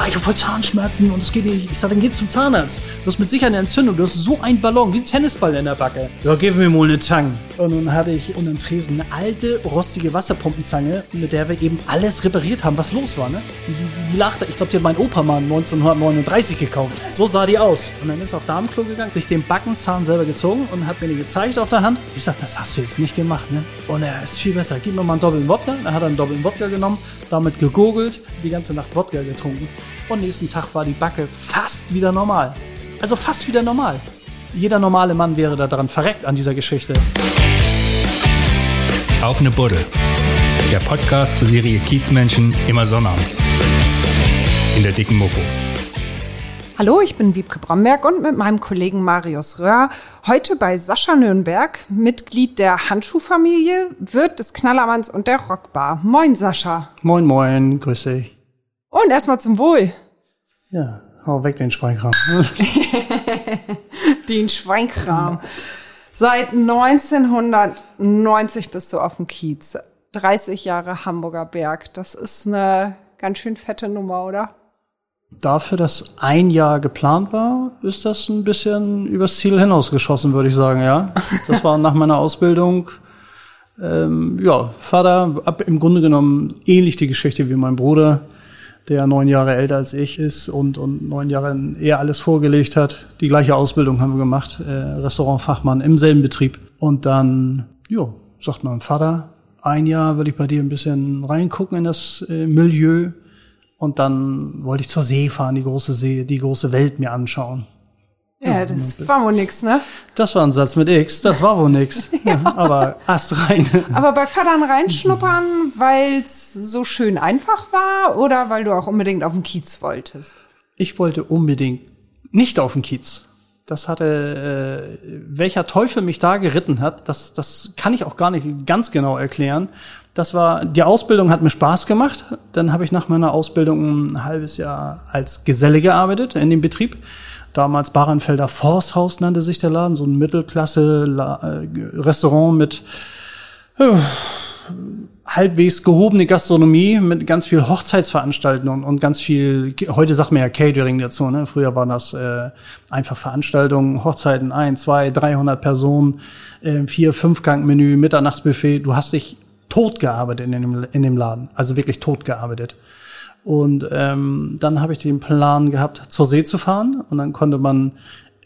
ja, ich habe voll Zahnschmerzen und es geht nicht. Ich sag, dann geh zum Zahnarzt. Du hast mit Sicherheit eine Entzündung. Du hast so einen Ballon, wie ein Tennisball in der Backe. Ja, gib mir mal eine Tang. Und nun hatte ich unter dem Tresen eine alte, rostige Wasserpumpenzange, mit der wir eben alles repariert haben, was los war, ne? Die, die, die, die lachte, ich glaube, die hat mein Opa mal 1939 gekauft. So sah die aus. Und dann ist er auf Damenklo gegangen, sich den Backenzahn selber gezogen und hat mir den gezeigt auf der Hand. Ich sag, das hast du jetzt nicht gemacht, ne? Und er ist viel besser. Gib mir mal einen doppelten Wodka. Er hat einen doppelten Wodka genommen, damit gegurgelt, die ganze Nacht Wodka getrunken. Und nächsten Tag war die Backe fast wieder normal. Also fast wieder normal. Jeder normale Mann wäre da dran verreckt an dieser Geschichte. Auf eine Buddel. Der Podcast zur Serie Kiezmenschen immer sonnabends. In der dicken Mopo. Hallo, ich bin Wiebke Bromberg und mit meinem Kollegen Marius Röhr heute bei Sascha Nürnberg, Mitglied der Handschuhfamilie, Wirt des Knallermanns und der Rockbar. Moin, Sascha. Moin, moin, grüß dich. Und erstmal zum Wohl. Ja, hau weg den Schweinkram. Den Schweinkram. Seit 1990 bist du auf dem Kiez. 30 Jahre Hamburger Berg. Das ist eine ganz schön fette Nummer, oder? Dafür, dass ein Jahr geplant war, ist das ein bisschen übers Ziel hinausgeschossen, würde ich sagen, ja. Das war nach meiner Ausbildung, ähm, ja, Vater, ab, im Grunde genommen ähnlich die Geschichte wie mein Bruder, der neun Jahre älter als ich ist und, und neun Jahre eher alles vorgelegt hat. Die gleiche Ausbildung haben wir gemacht, äh, Restaurantfachmann im selben Betrieb. Und dann, ja, sagt mein Vater, ein Jahr würde ich bei dir ein bisschen reingucken in das äh, Milieu. Und dann wollte ich zur See fahren, die große See, die große Welt mir anschauen. Ja, das war wohl nix, ne? Das war ein Satz mit X, das war wohl nix. ja. Aber Ast rein. Aber bei Vatern reinschnuppern, weil's so schön einfach war oder weil du auch unbedingt auf den Kiez wolltest? Ich wollte unbedingt nicht auf den Kiez. Das hatte, äh, welcher Teufel mich da geritten hat, das, das kann ich auch gar nicht ganz genau erklären. Das war, die Ausbildung hat mir Spaß gemacht. Dann habe ich nach meiner Ausbildung ein halbes Jahr als Geselle gearbeitet in dem Betrieb. Damals Barenfelder Forsthaus nannte sich der Laden, so ein Mittelklasse-Restaurant mit äh, halbwegs gehobene Gastronomie mit ganz viel Hochzeitsveranstaltungen und ganz viel, heute sagt man ja Catering dazu, ne? Früher waren das äh, einfach Veranstaltungen, Hochzeiten, ein, zwei, 300 Personen, äh, vier, fünfgang Menü, Mitternachtsbuffet. Du hast dich tot gearbeitet in dem, in dem Laden, also wirklich tot gearbeitet. Und ähm, dann habe ich den Plan gehabt, zur See zu fahren und dann konnte man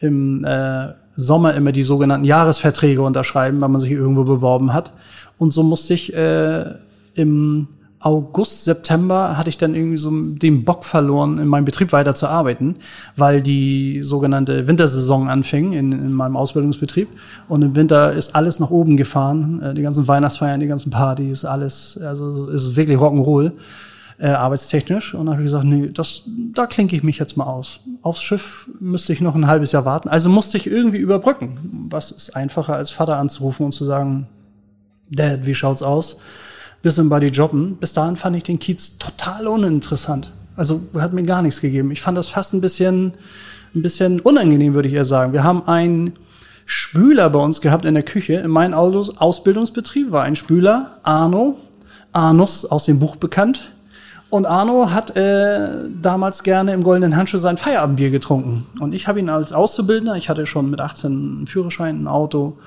im äh, Sommer immer die sogenannten Jahresverträge unterschreiben, weil man sich irgendwo beworben hat. Und so musste ich äh, im August, September hatte ich dann irgendwie so den Bock verloren, in meinem Betrieb weiter zu arbeiten, weil die sogenannte Wintersaison anfing in, in meinem Ausbildungsbetrieb. Und im Winter ist alles nach oben gefahren, äh, die ganzen Weihnachtsfeiern, die ganzen Partys, alles, also ist wirklich Rock'n'Roll, äh, arbeitstechnisch. Und dann habe ich gesagt, nee, das, da klinke ich mich jetzt mal aus. Aufs Schiff müsste ich noch ein halbes Jahr warten. Also musste ich irgendwie überbrücken. Was ist einfacher, als Vater anzurufen und zu sagen, Dad, wie schaut's aus? Bisschen bei die Jobben. Bis dahin fand ich den Kiez total uninteressant. Also hat mir gar nichts gegeben. Ich fand das fast ein bisschen, ein bisschen unangenehm, würde ich eher sagen. Wir haben einen Spüler bei uns gehabt in der Küche. In meinem Ausbildungsbetrieb war ein Spüler, Arno. Arnus aus dem Buch bekannt. Und Arno hat äh, damals gerne im Goldenen Handschuh sein Feierabendbier getrunken. Und ich habe ihn als Auszubildender, ich hatte schon mit 18 einen Führerschein, ein Auto,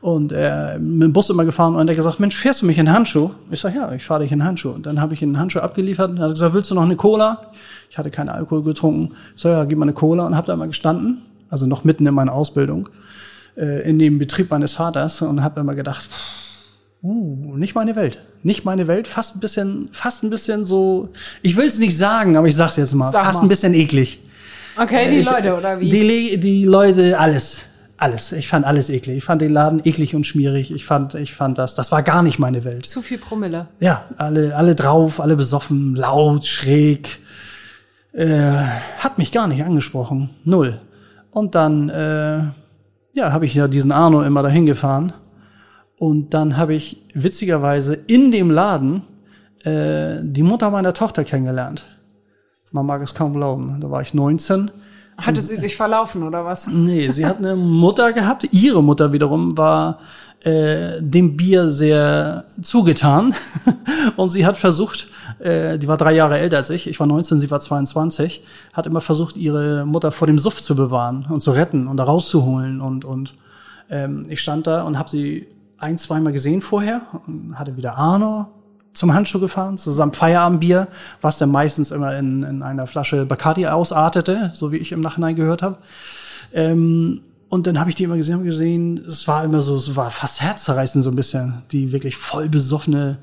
und er mit dem Bus immer gefahren und er hat gesagt, Mensch, fährst du mich in Handschuh? Ich sag, ja, ich fahre dich in Handschuh. Und dann habe ich ihn in Handschuh abgeliefert und er hat gesagt, willst du noch eine Cola? Ich hatte keinen Alkohol getrunken. Ich sag, ja, gib mal eine Cola und habe da mal gestanden, also noch mitten in meiner Ausbildung, äh, in dem Betrieb meines Vaters und habe immer gedacht, uh, nicht meine Welt. Nicht meine Welt, fast ein bisschen, fast ein bisschen so, ich will es nicht sagen, aber ich sag's jetzt mal, Sag fast mal. ein bisschen eklig. Okay, die Ich- Leute, oder wie? Die, die Leute, alles. Alles. Ich fand alles eklig. Ich fand den Laden eklig und schmierig. Ich fand, ich fand das, das war gar nicht meine Welt. Zu viel Promille. Ja, alle, alle drauf, alle besoffen, laut, schräg. Äh, hat mich gar nicht angesprochen. Null. Und dann, äh, ja, habe ich ja diesen Arno immer dahin gefahren. Und dann habe ich witzigerweise in dem Laden äh, die Mutter meiner Tochter kennengelernt. Man mag es kaum glauben. Da war ich 19. Hatte sie sich verlaufen oder was? Nee, sie hat eine Mutter gehabt. Ihre Mutter wiederum war äh, dem Bier sehr zugetan. und sie hat versucht, äh, die war drei Jahre älter als ich, ich war 19, sie war 22, hat immer versucht, ihre Mutter vor dem Suff zu bewahren und zu retten und da rauszuholen. Und, und ähm, ich stand da und habe sie ein, zweimal gesehen vorher und hatte wieder Arno zum Handschuh gefahren, zusammen Feierabendbier, was dann meistens immer in, in einer Flasche Bacardi ausartete, so wie ich im Nachhinein gehört habe. Ähm, und dann habe ich die immer gesehen, gesehen, es war immer so, es war fast herzzerreißend so ein bisschen, die wirklich voll besoffene,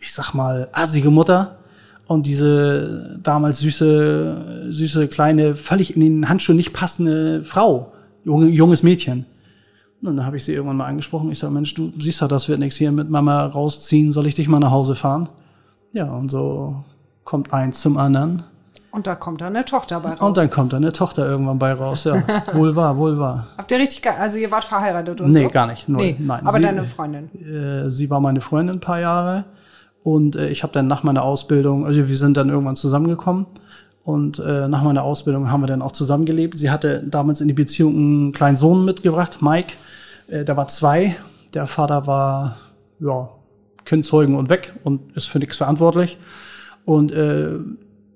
ich sag mal, assige Mutter und diese damals süße, süße kleine, völlig in den Handschuh nicht passende Frau, junge, junges Mädchen. Und dann habe ich sie irgendwann mal angesprochen. Ich sage, Mensch, du siehst ja, das wird nichts hier mit Mama rausziehen. Soll ich dich mal nach Hause fahren? Ja, und so kommt eins zum anderen. Und da kommt dann eine Tochter bei raus. Und dann kommt dann eine Tochter irgendwann bei raus, ja. wohl wahr, wohl wahr. Habt ihr richtig, also ihr wart verheiratet und Nee, so? gar nicht. Null. Nee, Nein, aber sie- deine Freundin. Äh, sie war meine Freundin ein paar Jahre. Und äh, ich habe dann nach meiner Ausbildung, also wir sind dann irgendwann zusammengekommen. Und äh, nach meiner Ausbildung haben wir dann auch zusammengelebt. Sie hatte damals in die Beziehung einen kleinen Sohn mitgebracht, Mike. Äh, der war zwei. Der Vater war, ja, Kindzeugen und weg und ist für nichts verantwortlich. Und äh,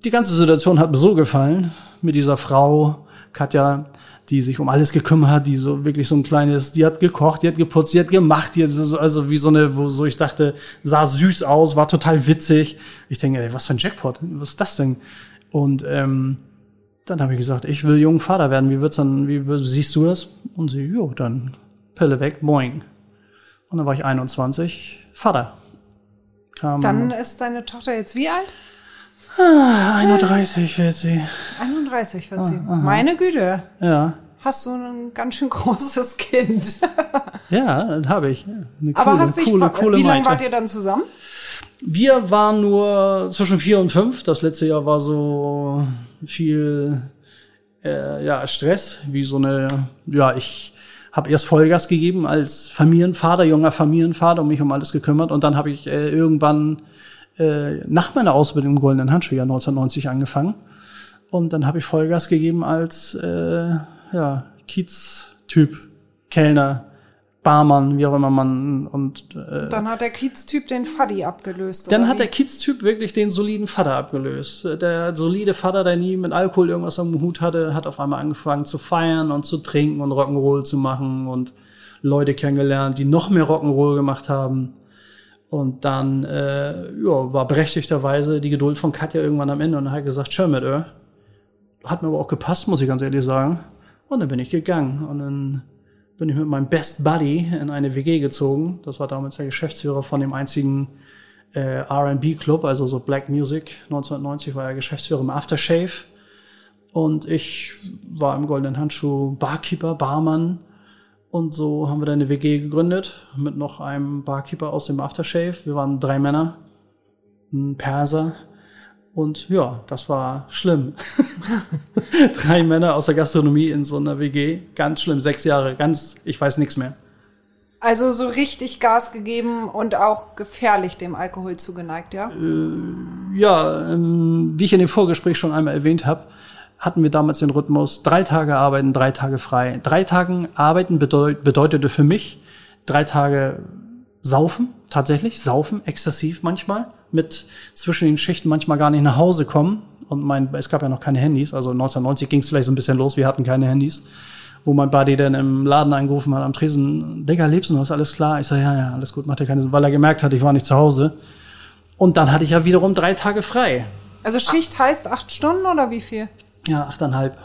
die ganze Situation hat mir so gefallen mit dieser Frau, Katja, die sich um alles gekümmert hat, die so wirklich so ein kleines, die hat gekocht, die hat geputzt, die hat gemacht, die hat so, also wie so eine, wo so ich dachte, sah süß aus, war total witzig. Ich denke, ey, was für ein Jackpot, was ist das denn? Und ähm, dann habe ich gesagt, ich will jungen Vater werden. Wie wird's dann, wie siehst du das? Und sie, jo, dann Pille weg, moing. Und dann war ich 21, Vater. Kam Dann ist deine Tochter jetzt wie alt? 31 wird sie. 31 wird Ah, sie. Meine Güte. Ja. Hast du ein ganz schön großes Kind. Ja, habe ich. Eine Aber coole, hast dich, coole, coole wie lange wart ihr dann zusammen? Wir waren nur zwischen vier und fünf. Das letzte Jahr war so viel äh, ja, Stress, wie so eine, ja, ich habe erst Vollgas gegeben als Familienvater, junger Familienvater und mich um alles gekümmert. Und dann habe ich äh, irgendwann äh, nach meiner Ausbildung im Goldenen Handschuhjahr 1990 angefangen. Und dann habe ich Vollgas gegeben als äh, ja, Kiez-Typ, Kellner, Barmann, wie auch immer man und äh, Dann hat der Kiez-Typ den Faddy abgelöst. dann hat wie? der Kids-Typ wirklich den soliden Vater abgelöst. Der solide Vater, der nie mit Alkohol irgendwas am Hut hatte, hat auf einmal angefangen zu feiern und zu trinken und Rock'n'Roll zu machen und Leute kennengelernt, die noch mehr Rock'n'Roll gemacht haben. Und dann äh, ja, war berechtigterweise die Geduld von Katja irgendwann am Ende und hat gesagt, schön mit ihr. Hat mir aber auch gepasst, muss ich ganz ehrlich sagen. Und dann bin ich gegangen. Und dann bin ich mit meinem Best Buddy in eine WG gezogen. Das war damals der Geschäftsführer von dem einzigen äh, R&B-Club, also so Black Music. 1990 war er Geschäftsführer im Aftershave. Und ich war im Goldenen Handschuh Barkeeper, Barmann. Und so haben wir dann eine WG gegründet mit noch einem Barkeeper aus dem Aftershave. Wir waren drei Männer, ein Perser. Und ja, das war schlimm. drei Männer aus der Gastronomie in so einer WG. Ganz schlimm. Sechs Jahre. Ganz, ich weiß nichts mehr. Also so richtig Gas gegeben und auch gefährlich dem Alkohol zugeneigt, ja? Ja, ähm, wie ich in dem Vorgespräch schon einmal erwähnt habe, hatten wir damals den Rhythmus drei Tage arbeiten, drei Tage frei. Drei Tagen arbeiten bedeut bedeutete für mich drei Tage saufen, tatsächlich, saufen, exzessiv manchmal, mit zwischen den Schichten manchmal gar nicht nach Hause kommen. Und mein, es gab ja noch keine Handys, also 1990 ging es vielleicht so ein bisschen los, wir hatten keine Handys. Wo mein Buddy dann im Laden angerufen hat am Tresen, Digga, lebst du noch, ist alles klar? Ich sag, ja, ja, alles gut, mach dir keine Sorgen, weil er gemerkt hat, ich war nicht zu Hause. Und dann hatte ich ja wiederum drei Tage frei. Also Schicht heißt acht Stunden oder wie viel? Ja, achteinhalb.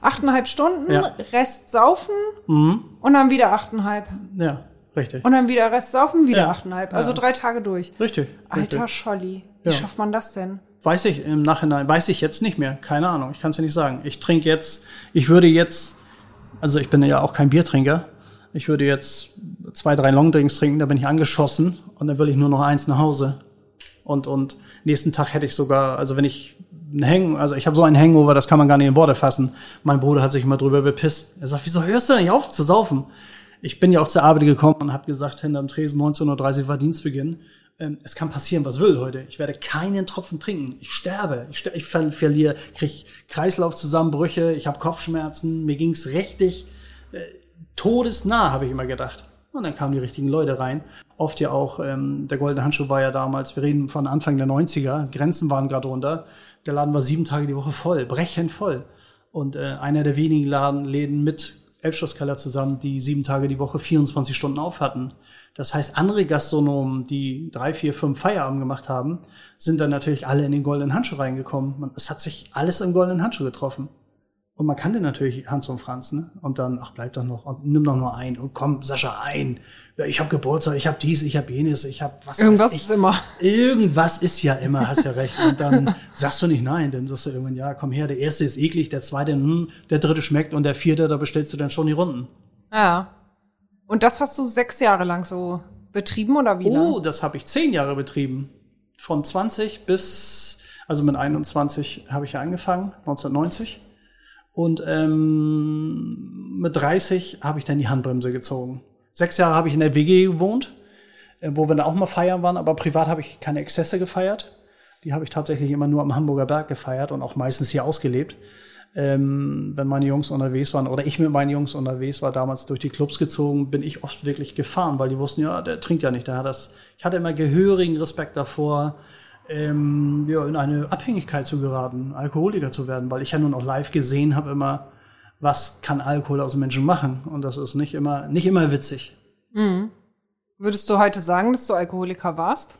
Achteinhalb Stunden, Ja. Rest saufen und dann wieder achteinhalb. Ja, richtig. Und dann wieder Rest saufen, wieder Ja. achteinhalb. Also Ja. drei Tage durch. Richtig. Alter richtig. Scholli, wie Ja. schafft man das denn? Weiß ich im Nachhinein, weiß ich jetzt nicht mehr. Keine Ahnung, ich kann es ja nicht sagen. Ich trinke jetzt, ich würde jetzt, also ich bin ja auch kein Biertrinker. Ich würde jetzt zwei, drei Longdrinks trinken, da bin ich angeschossen und dann will ich nur noch eins nach Hause. Und, und nächsten Tag hätte ich sogar, also wenn ich ein Hang, also ich habe so einen Hangover, das kann man gar nicht in Worte fassen. Mein Bruder hat sich immer drüber bepisst. Er sagt, wieso hörst du denn nicht auf zu saufen? Ich bin ja auch zur Arbeit gekommen und habe gesagt, hinterm Tresen 19.30 Uhr war Dienstbeginn. ähm, es kann passieren, was will heute. Ich werde keinen Tropfen trinken. Ich sterbe. Ich, ster ich ver verliere, kriege Kreislaufzusammenbrüche, ich habe Kopfschmerzen, mir ging's richtig äh, todesnah, habe ich immer gedacht. Und dann kamen die richtigen Leute rein. Oft ja auch, ähm, der goldene Handschuh war ja damals, wir reden von Anfang der 90er, Grenzen waren gerade runter. Der Laden war sieben Tage die Woche voll, brechend voll. Und äh, einer der wenigen Laden, Läden mit Elbschlosskeller zusammen, die sieben Tage die Woche 24 Stunden auf hatten. Das heißt, andere Gastronomen, die drei, vier, fünf Feierabend gemacht haben, sind dann natürlich alle in den goldenen Handschuh reingekommen. Es hat sich alles im goldenen Handschuh getroffen. Und man kannte natürlich Hans und Franz, ne? Und dann, ach, bleib doch noch und nimm doch nur ein und komm, Sascha, ein. Ich habe Geburtstag, ich habe dies, ich habe jenes, ich habe was. Irgendwas ist immer. Irgendwas ist ja immer, hast ja recht. Und dann sagst du nicht nein, dann sagst du irgendwann, ja, komm her, der erste ist eklig, der zweite, hm, der dritte schmeckt und der vierte, da bestellst du dann schon die Runden. Ja. Und das hast du sechs Jahre lang so betrieben oder wie? Oh, das habe ich zehn Jahre betrieben. Von 20 bis, also mit 21 habe ich ja angefangen, 1990. Und ähm, mit 30 habe ich dann die Handbremse gezogen. Sechs Jahre habe ich in der WG gewohnt, äh, wo wir dann auch mal feiern waren, aber privat habe ich keine Exzesse gefeiert. Die habe ich tatsächlich immer nur am Hamburger Berg gefeiert und auch meistens hier ausgelebt. Ähm, wenn meine Jungs unterwegs waren oder ich mit meinen Jungs unterwegs war, damals durch die Clubs gezogen, bin ich oft wirklich gefahren, weil die wussten, ja, der trinkt ja nicht. Der hat das, ich hatte immer gehörigen Respekt davor, ähm, ja, in eine Abhängigkeit zu geraten, Alkoholiker zu werden, weil ich ja nun auch live gesehen habe immer, was kann Alkohol aus Menschen machen und das ist nicht immer nicht immer witzig. Mhm. Würdest du heute sagen, dass du Alkoholiker warst?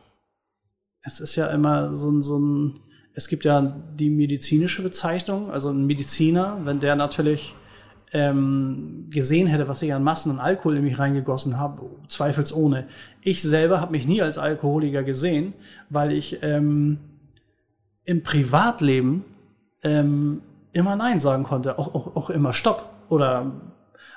Es ist ja immer so ein, so ein es gibt ja die medizinische Bezeichnung, also ein Mediziner, wenn der natürlich ähm, gesehen hätte, was ich an Massen an Alkohol in mich reingegossen habe, zweifelsohne. Ich selber habe mich nie als Alkoholiker gesehen, weil ich ähm, im Privatleben ähm, immer Nein sagen konnte, auch, auch, auch immer Stopp. Oder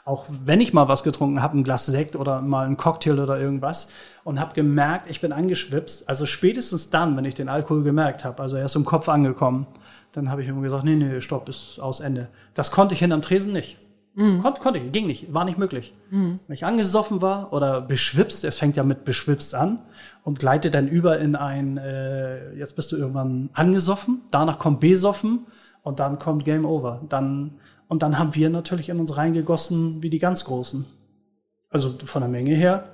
auch wenn ich mal was getrunken habe, ein Glas Sekt oder mal ein Cocktail oder irgendwas und habe gemerkt, ich bin angeschwipst. Also spätestens dann, wenn ich den Alkohol gemerkt habe, also erst im Kopf angekommen, dann habe ich immer gesagt, nee, nee, stopp, ist aus Ende. Das konnte ich hinterm Tresen nicht. Mhm. Konnte, konnte ich, ging nicht, war nicht möglich. Mhm. Wenn ich angesoffen war oder beschwipst, es fängt ja mit beschwipst an und gleitet dann über in ein, äh, jetzt bist du irgendwann angesoffen, danach kommt besoffen und dann kommt Game Over. Dann, und dann haben wir natürlich in uns reingegossen wie die ganz Großen. Also von der Menge her.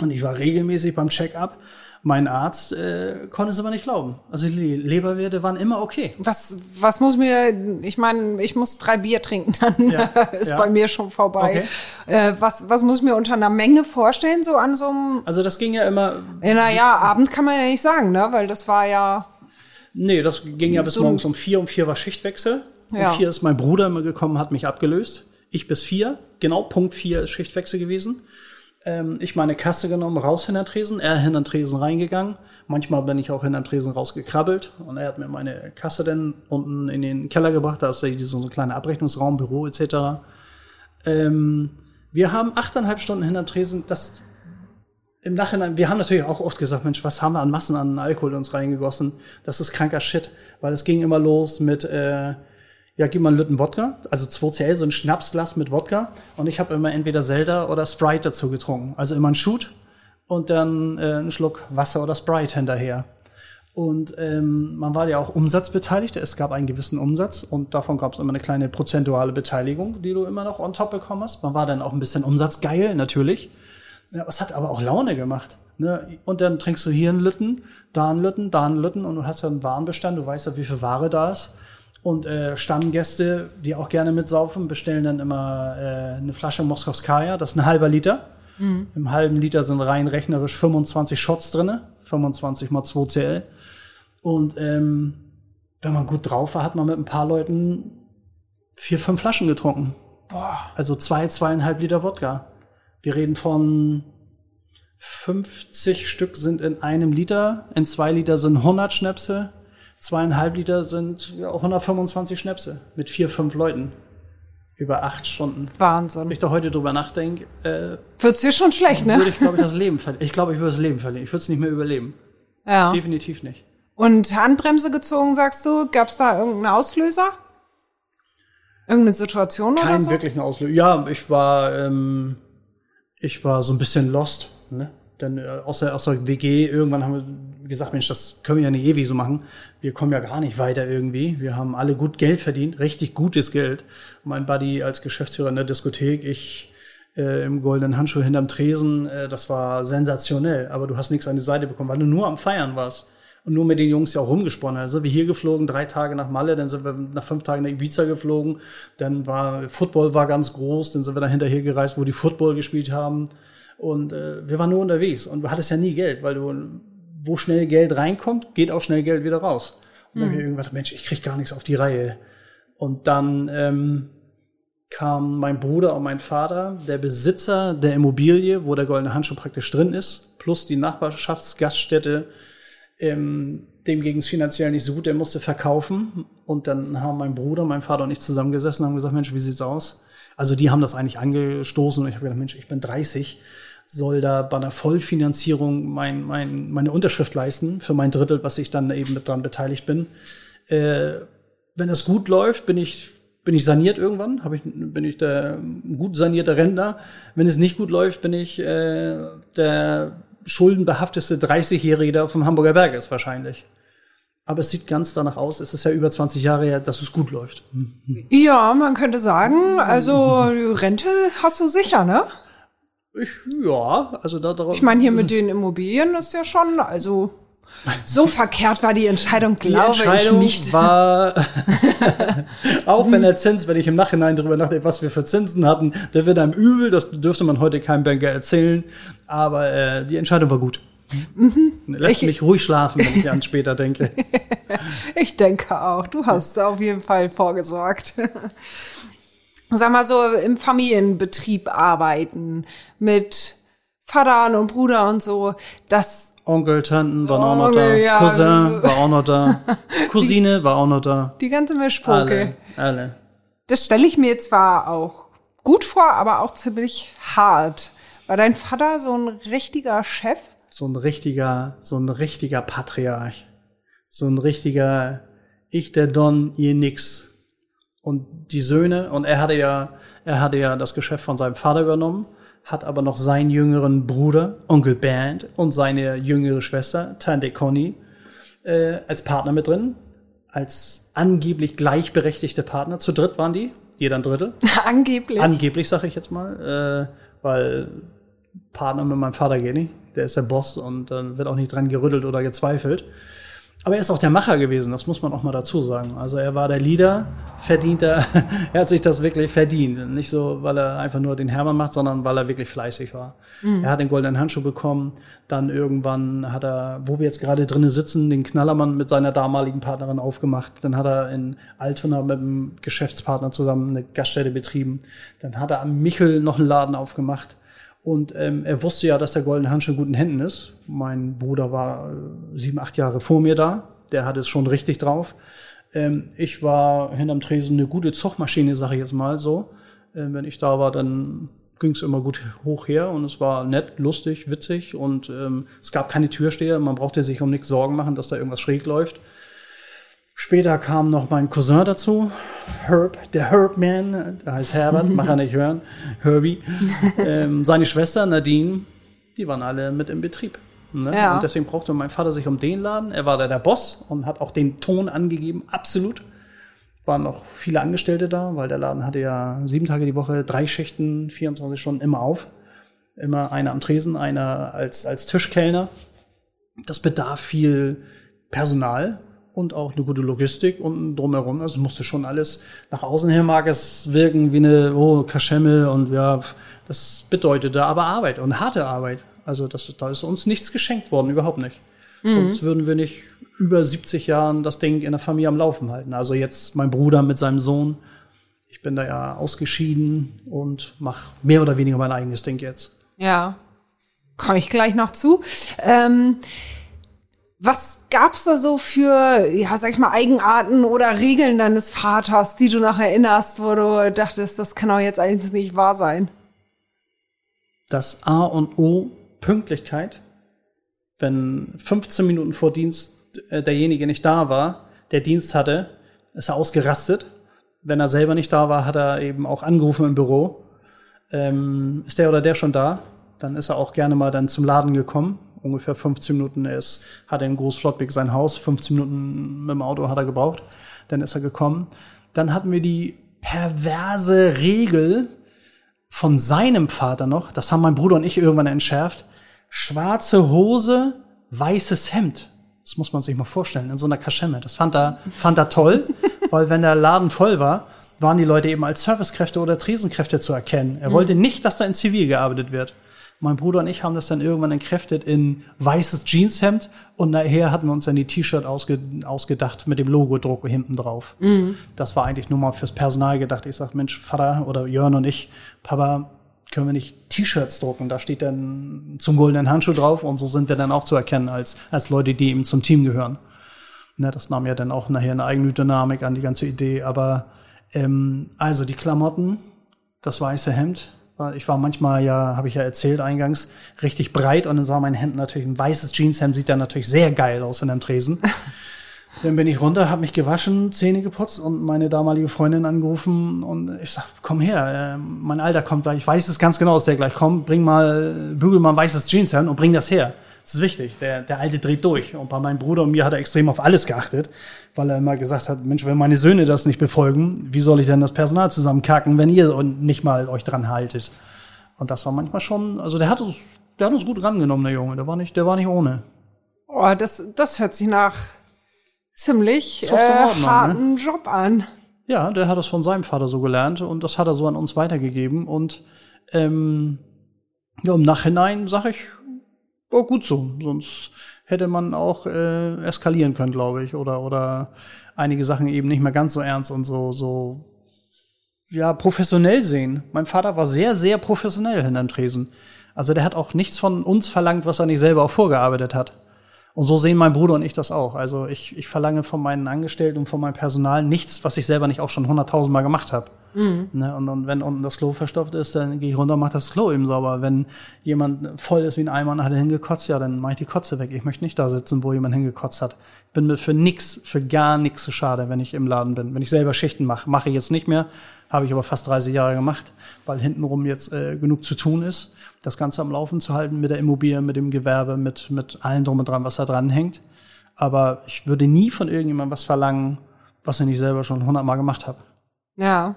Und ich war regelmäßig beim Check-up mein Arzt äh, konnte es aber nicht glauben. Also die Leberwerte waren immer okay. Was, was muss mir, ich meine, ich muss drei Bier trinken, dann ja, ist ja. bei mir schon vorbei. Okay. Äh, was, was muss ich mir unter einer Menge vorstellen, so an so einem. Also das ging ja immer. Naja, Abend kann man ja nicht sagen, ne? Weil das war ja. Nee, das ging ja bis so morgens um vier. Um vier war Schichtwechsel. Ja. Um vier ist mein Bruder immer gekommen, hat mich abgelöst. Ich bis vier. Genau, Punkt vier ist Schichtwechsel gewesen ähm, ich meine Kasse genommen, raus hinter Tresen, er hinter Tresen reingegangen. Manchmal bin ich auch hinter Tresen rausgekrabbelt und er hat mir meine Kasse dann unten in den Keller gebracht, da ist so ein kleiner Abrechnungsraum, Büro etc. Ähm, wir haben achteinhalb Stunden hinter Tresen, das im Nachhinein, wir haben natürlich auch oft gesagt, Mensch, was haben wir an Massen an Alkohol uns reingegossen? Das ist kranker Shit, weil es ging immer los mit äh, ja, gib mal einen Lütten Wodka, also 2CL, so ein Schnapsglas mit Wodka. Und ich habe immer entweder Zelda oder Sprite dazu getrunken. Also immer ein Shoot und dann äh, einen Schluck Wasser oder Sprite hinterher. Und ähm, man war ja auch umsatzbeteiligt. Es gab einen gewissen Umsatz und davon gab es immer eine kleine prozentuale Beteiligung, die du immer noch on top bekommen hast. Man war dann auch ein bisschen umsatzgeil, natürlich. Ja, es hat aber auch Laune gemacht. Ne? Und dann trinkst du hier einen Lütten, da einen Lütten, da einen Lütten und du hast ja einen Warenbestand, du weißt ja, wie viel Ware da ist. Und äh, Stammgäste, die auch gerne mitsaufen, bestellen dann immer äh, eine Flasche Moskowskaja, das ist ein halber Liter. Mhm. Im halben Liter sind rein rechnerisch 25 Shots drinne, 25 mal 2 CL. Und ähm, wenn man gut drauf war, hat man mit ein paar Leuten vier, fünf Flaschen getrunken. Boah. Also zwei, zweieinhalb Liter Wodka. Wir reden von 50 Stück sind in einem Liter, in zwei Liter sind 100 Schnäpse, zweieinhalb Liter sind ja, 125 Schnäpse mit vier, fünf Leuten. Über acht Stunden. Wahnsinn. Wenn ich da heute drüber nachdenke, äh, wird's dir schon schlecht, ne? Würde ich, glaube ich, das Leben verlieren. Ich glaube, ich würde das Leben verlieren. Ich würde es nicht mehr überleben. Ja. Definitiv nicht. Und Handbremse gezogen, sagst du? Gab's da irgendeinen Auslöser? Irgendeine Situation Keinen oder so? wirklichen Auslöser. Ja, ich war, ähm, ich war so ein bisschen lost. Ne? Dann äh, aus, der, aus WG irgendwann haben wir gesagt, Mensch, das können wir ja nicht ewig so machen. Wir kommen ja gar nicht weiter irgendwie. Wir haben alle gut Geld verdient, richtig gutes Geld. Mein Buddy als Geschäftsführer in der Diskothek, ich äh, im goldenen Handschuh hinterm Tresen, äh, das war sensationell. Aber du hast nichts an die Seite bekommen, weil du nur am Feiern warst und nur mit den Jungs ja auch rumgesponnen. Also wir hier geflogen, drei Tage nach Malle, dann sind wir nach fünf Tagen nach Ibiza geflogen, dann war Football war ganz groß, dann sind wir da hinterher gereist, wo die Football gespielt haben und äh, wir waren nur unterwegs und du hattest ja nie Geld, weil du wo schnell Geld reinkommt, geht auch schnell Geld wieder raus. Und dann mhm. habe ich irgendwann Mensch, ich krieg gar nichts auf die Reihe. Und dann ähm, kam mein Bruder und mein Vater, der Besitzer der Immobilie, wo der goldene Handschuh praktisch drin ist, plus die Nachbarschaftsgaststätte ähm, dem ging es finanziell nicht so gut, der musste verkaufen. Und dann haben mein Bruder, mein Vater und ich zusammengesessen und haben gesagt, Mensch, wie sieht's aus? Also die haben das eigentlich angestoßen und ich habe gedacht, Mensch, ich bin 30, soll da bei einer Vollfinanzierung mein, mein, meine Unterschrift leisten für mein Drittel, was ich dann eben mit dran beteiligt bin. Äh, wenn es gut läuft, bin ich bin ich saniert irgendwann, hab ich, bin ich der gut sanierte Rentner. Wenn es nicht gut läuft, bin ich äh, der schuldenbehafteste 30-Jährige, der auf dem Hamburger Berg ist wahrscheinlich. Aber es sieht ganz danach aus, es ist ja über 20 Jahre her, dass es gut läuft. Ja, man könnte sagen, also Rente hast du sicher, ne? Ich, ja, also da darauf. Ich meine, hier mit den Immobilien ist ja schon, also so verkehrt war die Entscheidung, glaube die Entscheidung ich nicht. war, auch wenn der Zins, wenn ich im Nachhinein darüber nachdenke, was wir für Zinsen hatten, der wird einem übel, das dürfte man heute keinem Banker erzählen, aber äh, die Entscheidung war gut. Mhm. Lässt ich, mich ruhig schlafen, wenn ich an später denke. ich denke auch. Du hast auf jeden Fall vorgesorgt. Sag mal so, im Familienbetrieb arbeiten mit Vater und Bruder und so, das Onkel, Tanten waren auch noch da, ja. Cousin war auch noch da, Cousine die, war auch noch da. Die ganze Mischpoke. Alle, alle. Das stelle ich mir zwar auch gut vor, aber auch ziemlich hart. War dein Vater so ein richtiger Chef? So ein richtiger, so ein richtiger Patriarch. So ein richtiger, ich der Don, ihr nix. Und die Söhne, und er hatte ja, er hatte ja das Geschäft von seinem Vater übernommen hat aber noch seinen jüngeren Bruder, Onkel Bernd, und seine jüngere Schwester, Tante Conny, äh, als Partner mit drin. Als angeblich gleichberechtigte Partner. Zu dritt waren die, jeder ein Drittel. angeblich. Angeblich, sag ich jetzt mal, äh, weil Partner mit meinem Vater geht nicht. Der ist der Boss und dann wird auch nicht dran gerüttelt oder gezweifelt. Aber er ist auch der Macher gewesen, das muss man auch mal dazu sagen. Also er war der Leader, verdient er, er hat sich das wirklich verdient. Nicht so, weil er einfach nur den Hermann macht, sondern weil er wirklich fleißig war. Mhm. Er hat den goldenen Handschuh bekommen, dann irgendwann hat er, wo wir jetzt gerade drinnen sitzen, den Knallermann mit seiner damaligen Partnerin aufgemacht. Dann hat er in Altona mit einem Geschäftspartner zusammen eine Gaststätte betrieben. Dann hat er am Michel noch einen Laden aufgemacht. Und ähm, er wusste ja, dass der goldene Handschuh in guten Händen ist. Mein Bruder war äh, sieben, acht Jahre vor mir da. Der hatte es schon richtig drauf. Ähm, ich war hinterm Tresen eine gute Zochmaschine, sage ich jetzt mal so. Ähm, wenn ich da war, dann ging es immer gut hoch her und es war nett, lustig, witzig und ähm, es gab keine Türsteher. Man brauchte sich um nichts Sorgen machen, dass da irgendwas schräg läuft. Später kam noch mein Cousin dazu, Herb, der Herbman, der heißt Herbert, mach er nicht hören, Herbie. Ähm, seine Schwester Nadine, die waren alle mit im Betrieb. Ne? Ja. Und deswegen brauchte mein Vater sich um den Laden. Er war da der Boss und hat auch den Ton angegeben, absolut. Waren noch viele Angestellte da, weil der Laden hatte ja sieben Tage die Woche, drei Schichten, 24 Stunden immer auf. Immer einer am Tresen, einer als, als Tischkellner. Das bedarf viel Personal, und auch eine gute Logistik und drumherum. Also musste schon alles nach außen her mag es wirken wie eine oh, Kaschemme und ja, das bedeutete aber Arbeit und harte Arbeit. Also das, da ist uns nichts geschenkt worden, überhaupt nicht. Mhm. Sonst würden wir nicht über 70 Jahren das Ding in der Familie am Laufen halten. Also jetzt mein Bruder mit seinem Sohn. Ich bin da ja ausgeschieden und mache mehr oder weniger mein eigenes Ding jetzt. Ja, komme ich gleich noch zu. Ähm was gab's da so für, ja, sag ich mal, Eigenarten oder Regeln deines Vaters, die du noch erinnerst, wo du dachtest, das kann auch jetzt eigentlich nicht wahr sein? Das A und O Pünktlichkeit. Wenn 15 Minuten vor Dienst äh, derjenige nicht da war, der Dienst hatte, ist er ausgerastet. Wenn er selber nicht da war, hat er eben auch angerufen im Büro. Ähm, ist der oder der schon da? Dann ist er auch gerne mal dann zum Laden gekommen. Ungefähr 15 Minuten. Er ist, hat er in Großflottbeck sein Haus. 15 Minuten mit dem Auto hat er gebraucht. Dann ist er gekommen. Dann hatten wir die perverse Regel von seinem Vater noch. Das haben mein Bruder und ich irgendwann entschärft. Schwarze Hose, weißes Hemd. Das muss man sich mal vorstellen, in so einer Kaschemme. Das fand er, fand er toll, weil wenn der Laden voll war, waren die Leute eben als Servicekräfte oder Tresenkräfte zu erkennen. Er mhm. wollte nicht, dass da in Zivil gearbeitet wird. Mein Bruder und ich haben das dann irgendwann entkräftet in weißes Jeanshemd und nachher hatten wir uns dann die T-Shirt ausge ausgedacht mit dem Logodruck hinten drauf. Mhm. Das war eigentlich nur mal fürs Personal gedacht. Ich sag, Mensch, Vater oder Jörn und ich, Papa, können wir nicht T-Shirts drucken? Da steht dann zum goldenen Handschuh drauf und so sind wir dann auch zu erkennen als, als Leute, die eben zum Team gehören. Ne, das nahm ja dann auch nachher eine eigene Dynamik an die ganze Idee. Aber ähm, also die Klamotten, das weiße Hemd, ich war manchmal ja, habe ich ja erzählt eingangs, richtig breit und dann sah mein Hemd natürlich, ein weißes Jeanshemd sieht dann natürlich sehr geil aus in einem Tresen. dann bin ich runter, habe mich gewaschen, Zähne geputzt und meine damalige Freundin angerufen und ich sag, komm her, äh, mein Alter kommt gleich, ich weiß es ganz genau, dass der gleich kommt, bring mal, bügel mal ein weißes Jeanshemd und bring das her. Das ist wichtig. Der, der Alte dreht durch. Und bei meinem Bruder und mir hat er extrem auf alles geachtet, weil er immer gesagt hat, Mensch, wenn meine Söhne das nicht befolgen, wie soll ich denn das Personal zusammenkacken, wenn ihr nicht mal euch dran haltet? Und das war manchmal schon, also der hat uns, der hat uns gut rangenommen, der Junge. Der war nicht, der war nicht ohne. Oh, das, das hört sich nach ziemlich äh, harten ne? Job an. Ja, der hat es von seinem Vater so gelernt und das hat er so an uns weitergegeben. Und ähm, ja, im Nachhinein sage ich, Oh, gut so. Sonst hätte man auch äh, eskalieren können, glaube ich, oder oder einige Sachen eben nicht mehr ganz so ernst und so so ja professionell sehen. Mein Vater war sehr sehr professionell hinterm Tresen. Also der hat auch nichts von uns verlangt, was er nicht selber auch vorgearbeitet hat. Und so sehen mein Bruder und ich das auch. Also ich, ich verlange von meinen Angestellten und von meinem Personal nichts, was ich selber nicht auch schon hunderttausendmal gemacht habe. Mhm. Ne, und, und wenn unten das Klo verstopft ist, dann gehe ich runter und mache das Klo eben sauber. Wenn jemand voll ist wie ein Eimer und hat hingekotzt, ja, dann mache ich die Kotze weg. Ich möchte nicht da sitzen, wo jemand hingekotzt hat. Ich bin mir für nix, für gar nix zu schade, wenn ich im Laden bin. Wenn ich selber Schichten mache, mache ich jetzt nicht mehr, habe ich aber fast 30 Jahre gemacht, weil hintenrum jetzt äh, genug zu tun ist das Ganze am Laufen zu halten mit der Immobilie, mit dem Gewerbe, mit, mit allem drum und dran, was da dran hängt. Aber ich würde nie von irgendjemandem was verlangen, was ich nicht selber schon hundertmal gemacht habe. Ja.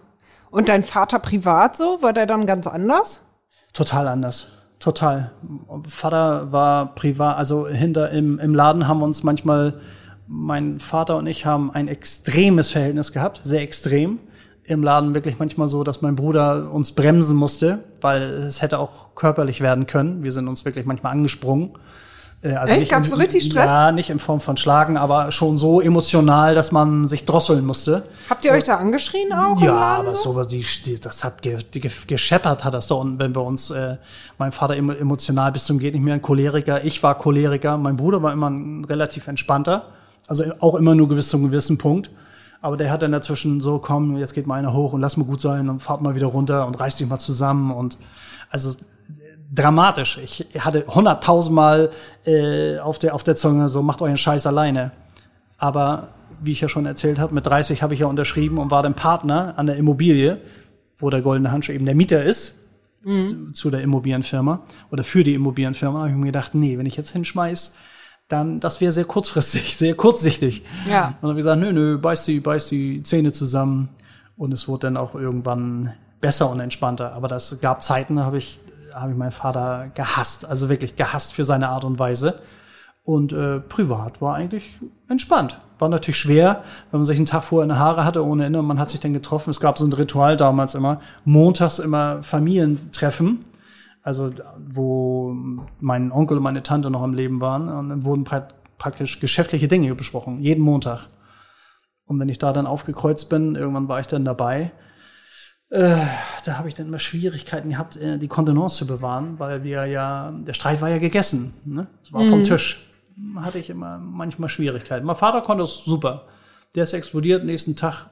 Und dein Vater privat so? War der dann ganz anders? Total anders. Total. Vater war privat, also hinter im, im Laden haben wir uns manchmal, mein Vater und ich haben ein extremes Verhältnis gehabt, sehr extrem im Laden wirklich manchmal so, dass mein Bruder uns bremsen musste, weil es hätte auch körperlich werden können. Wir sind uns wirklich manchmal angesprungen. Äh, also Echt? Gab es so richtig Stress? Ja, nicht in Form von Schlagen, aber schon so emotional, dass man sich drosseln musste. Habt ihr euch da angeschrien auch? Ja, aber so? sowas, die, die, das hat ge, die, gescheppert, hat das da unten, wenn wir uns, äh, mein Vater emotional bis zum geht nicht mehr ein Choleriker, ich war Choleriker, mein Bruder war immer ein relativ entspannter, also auch immer nur gewiss zu einem gewissen Punkt. Aber der hat dann dazwischen so, komm, jetzt geht mal einer hoch und lass mal gut sein und fahrt mal wieder runter und reißt sich mal zusammen und also dramatisch. Ich hatte hunderttausendmal äh, auf der auf der Zunge so, macht euren Scheiß alleine. Aber wie ich ja schon erzählt habe, mit 30 habe ich ja unterschrieben und war dann Partner an der Immobilie, wo der goldene Handschuh eben der Mieter ist. Mhm. zu der Immobilienfirma oder für die Immobilienfirma, habe ich mir gedacht, nee, wenn ich jetzt hinschmeiß, dann das wäre sehr kurzfristig, sehr kurzsichtig. Ja. Und dann habe ich gesagt, nö, nö, beiß die, beiß die Zähne zusammen. Und es wurde dann auch irgendwann besser und entspannter. Aber das gab Zeiten, da habe ich, habe ich meinen Vater gehasst, also wirklich gehasst für seine Art und Weise. Und äh, privat war eigentlich entspannt. War natürlich schwer, wenn man sich einen Tag vorher eine Haare hatte ohne Ende und man hat sich dann getroffen. Es gab so ein Ritual damals immer, montags immer Familientreffen also wo mein Onkel und meine Tante noch am Leben waren. Und dann wurden praktisch geschäftliche Dinge besprochen, jeden Montag. Und wenn ich da dann aufgekreuzt bin, irgendwann war ich dann dabei, äh, da habe ich dann immer Schwierigkeiten gehabt, äh, die Kontenance zu bewahren, weil wir ja, der Streit war ja gegessen, ne? Es war mhm. vom Tisch. Hatte ich immer manchmal Schwierigkeiten. Mein Vater konnte es super. Der ist explodiert, nächsten Tag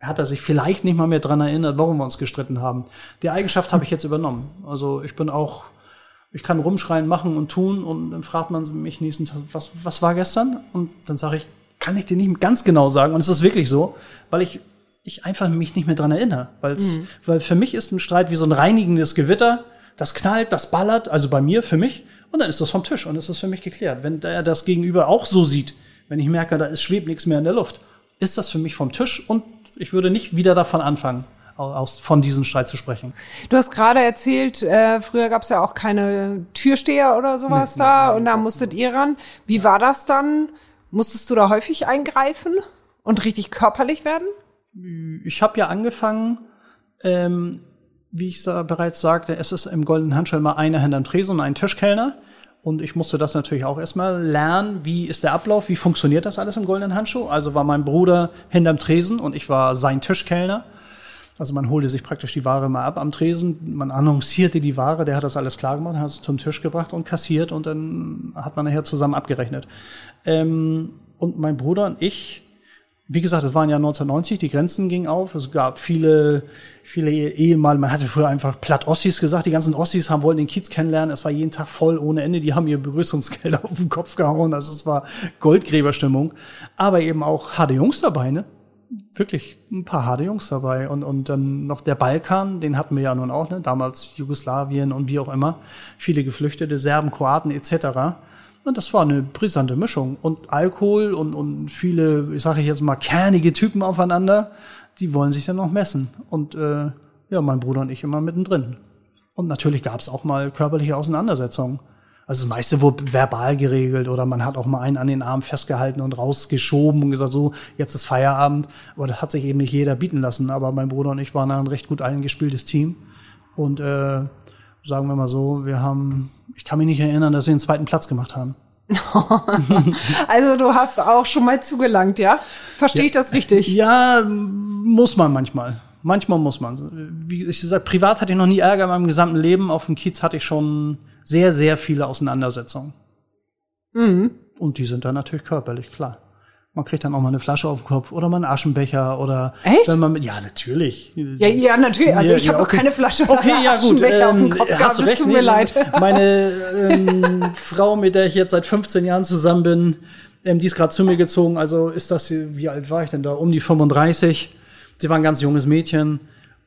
hat er sich vielleicht nicht mal mehr dran erinnert, warum wir uns gestritten haben. Die Eigenschaft habe ich jetzt übernommen. Also ich bin auch, ich kann rumschreien, machen und tun und dann fragt man mich nächsten Tag, was, was war gestern? Und dann sage ich, kann ich dir nicht ganz genau sagen. Und es ist wirklich so, weil ich, ich einfach mich nicht mehr dran erinnere. Weil's, mhm. Weil für mich ist ein Streit wie so ein reinigendes Gewitter. das knallt, das ballert, also bei mir, für mich, und dann ist das vom Tisch und es ist für mich geklärt. Wenn er das Gegenüber auch so sieht, wenn ich merke, da ist schwebt nichts mehr in der Luft, ist das für mich vom Tisch und ich würde nicht wieder davon anfangen, aus, von diesem Streit zu sprechen. Du hast gerade erzählt, äh, früher gab es ja auch keine Türsteher oder sowas nee, da nein, und da musstet ihr ran. Wie war das dann? Musstest du da häufig eingreifen und richtig körperlich werden? Ich habe ja angefangen, ähm, wie ich bereits sagte, es ist im Goldenen Handschell immer eine Hand am Tresen und ein Tischkellner. Und ich musste das natürlich auch erstmal lernen, wie ist der Ablauf, wie funktioniert das alles im Goldenen Handschuh. Also war mein Bruder hinterm Tresen und ich war sein Tischkellner. Also man holte sich praktisch die Ware mal ab am Tresen, man annoncierte die Ware, der hat das alles klar gemacht, hat es zum Tisch gebracht und kassiert und dann hat man nachher zusammen abgerechnet. Ähm, und mein Bruder und ich wie gesagt, es waren ja 1990, die Grenzen gingen auf. Es gab viele, viele Ehemal. Man hatte früher einfach platt Ossis gesagt. Die ganzen Ossis haben wollten den Kiez kennenlernen. Es war jeden Tag voll ohne Ende. Die haben ihr Begrüßungsgelder auf den Kopf gehauen. Also es war Goldgräberstimmung. Aber eben auch harte Jungs dabei, ne? Wirklich ein paar harte Jungs dabei. Und, und dann noch der Balkan, den hatten wir ja nun auch, ne? Damals Jugoslawien und wie auch immer. Viele Geflüchtete, Serben, Kroaten etc. Und das war eine brisante Mischung. Und Alkohol und, und viele, ich sage jetzt mal, kernige Typen aufeinander, die wollen sich dann noch messen. Und äh, ja, mein Bruder und ich immer mittendrin. Und natürlich gab es auch mal körperliche Auseinandersetzungen. Also das meiste wurde verbal geregelt oder man hat auch mal einen an den Arm festgehalten und rausgeschoben und gesagt, so, jetzt ist Feierabend. Aber das hat sich eben nicht jeder bieten lassen. Aber mein Bruder und ich waren ein recht gut eingespieltes Team. Und äh, sagen wir mal so, wir haben ich kann mich nicht erinnern, dass wir den zweiten Platz gemacht haben. also du hast auch schon mal zugelangt, ja? Verstehe ja. ich das richtig? Ja, muss man manchmal. Manchmal muss man. Wie ich gesagt, privat hatte ich noch nie Ärger in meinem gesamten Leben. Auf dem Kiez hatte ich schon sehr, sehr viele Auseinandersetzungen. Mhm. Und die sind dann natürlich körperlich, klar. Man kriegt dann auch mal eine Flasche auf den Kopf oder mal einen Aschenbecher oder Echt? wenn man mit, ja natürlich. Ja, ja natürlich. Also ich ja, habe okay. auch keine Flasche okay, oder ja, gut. Aschenbecher ähm, auf dem Kopf hast gehabt. Du recht, tut mir leid. Meine ähm, Frau, mit der ich jetzt seit 15 Jahren zusammen bin, ähm, die ist gerade zu mir gezogen. Also ist das, wie alt war ich denn da? Um die 35. Sie war ein ganz junges Mädchen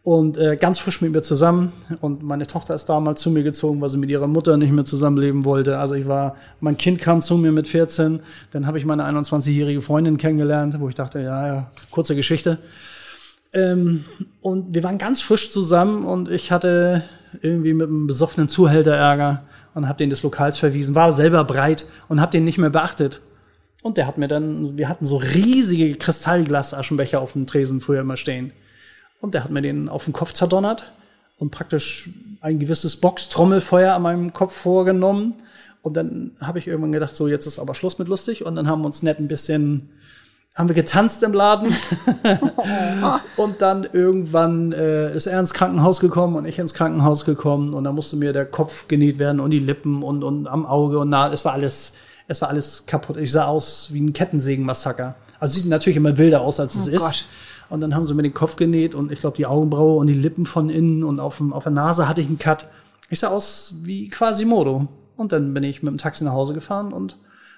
und äh, ganz frisch mit mir zusammen. Und meine Tochter ist damals zu mir gezogen, weil sie mit ihrer Mutter nicht mehr zusammenleben wollte. Also ich war, mein Kind kam zu mir mit 14, dann habe ich meine 21-jährige Freundin kennengelernt, wo ich dachte, ja, ja, kurze Geschichte. Ähm, und wir waren ganz frisch zusammen und ich hatte irgendwie mit einem besoffenen Zuhälter Ärger und habe den des Lokals verwiesen, war selber breit und habe den nicht mehr beachtet. Und der hat mir dann, wir hatten so riesige Kristallglasaschenbecher auf dem Tresen früher immer stehen. Und der hat mir den auf den Kopf zerdonnert und praktisch ein gewisses Boxtrommelfeuer an meinem Kopf vorgenommen. Und dann habe ich irgendwann gedacht, so jetzt ist aber Schluss mit lustig. Und dann haben wir uns nett ein bisschen, haben wir getanzt im Laden. und dann irgendwann äh, ist er ins Krankenhaus gekommen und ich ins Krankenhaus gekommen. Und dann musste mir der Kopf genäht werden und die Lippen und, und am Auge und na, es war alles, es war alles kaputt. Ich sah aus wie ein Kettensägenmassaker. Also sieht natürlich immer wilder aus, als es oh ist. Gott. Und dann haben sie mir den Kopf genäht und ich glaube die Augenbraue und die Lippen von innen und auf, auf der Nase hatte ich einen Cut. Ich sah aus wie Quasimodo. Und dann bin ich mit dem Taxi nach Hause gefahren und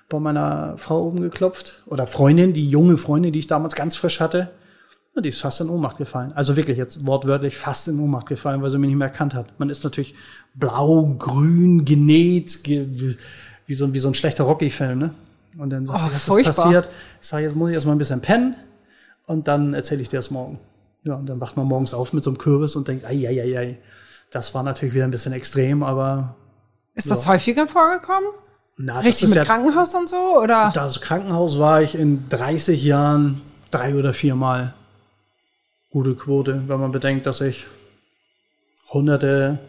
bei meiner Frau oben geklopft. Oder Freundin, die junge Freundin, die ich damals ganz frisch hatte. Und die ist fast in Ohnmacht gefallen. Also wirklich jetzt wortwörtlich fast in Ohnmacht gefallen, weil sie mich nicht mehr erkannt hat. Man ist natürlich blau, grün, genäht, ge wie, so, wie so ein schlechter Rocky-Film, ne? Und dann sagt oh, sie, was furchtbar. ist passiert? Ich sage, jetzt muss ich erstmal ein bisschen pennen und dann erzähle ich dir das morgen. Ja, und dann wacht man morgens auf mit so einem Kürbis und denkt, ei, ei, ei, ei. Das war natürlich wieder ein bisschen extrem, aber. Ist ja. das häufiger vorgekommen? Na, Richtig mit ja, Krankenhaus und so, oder? Das Krankenhaus war ich in 30 Jahren drei oder viermal. Gute Quote, wenn man bedenkt, dass ich hunderte,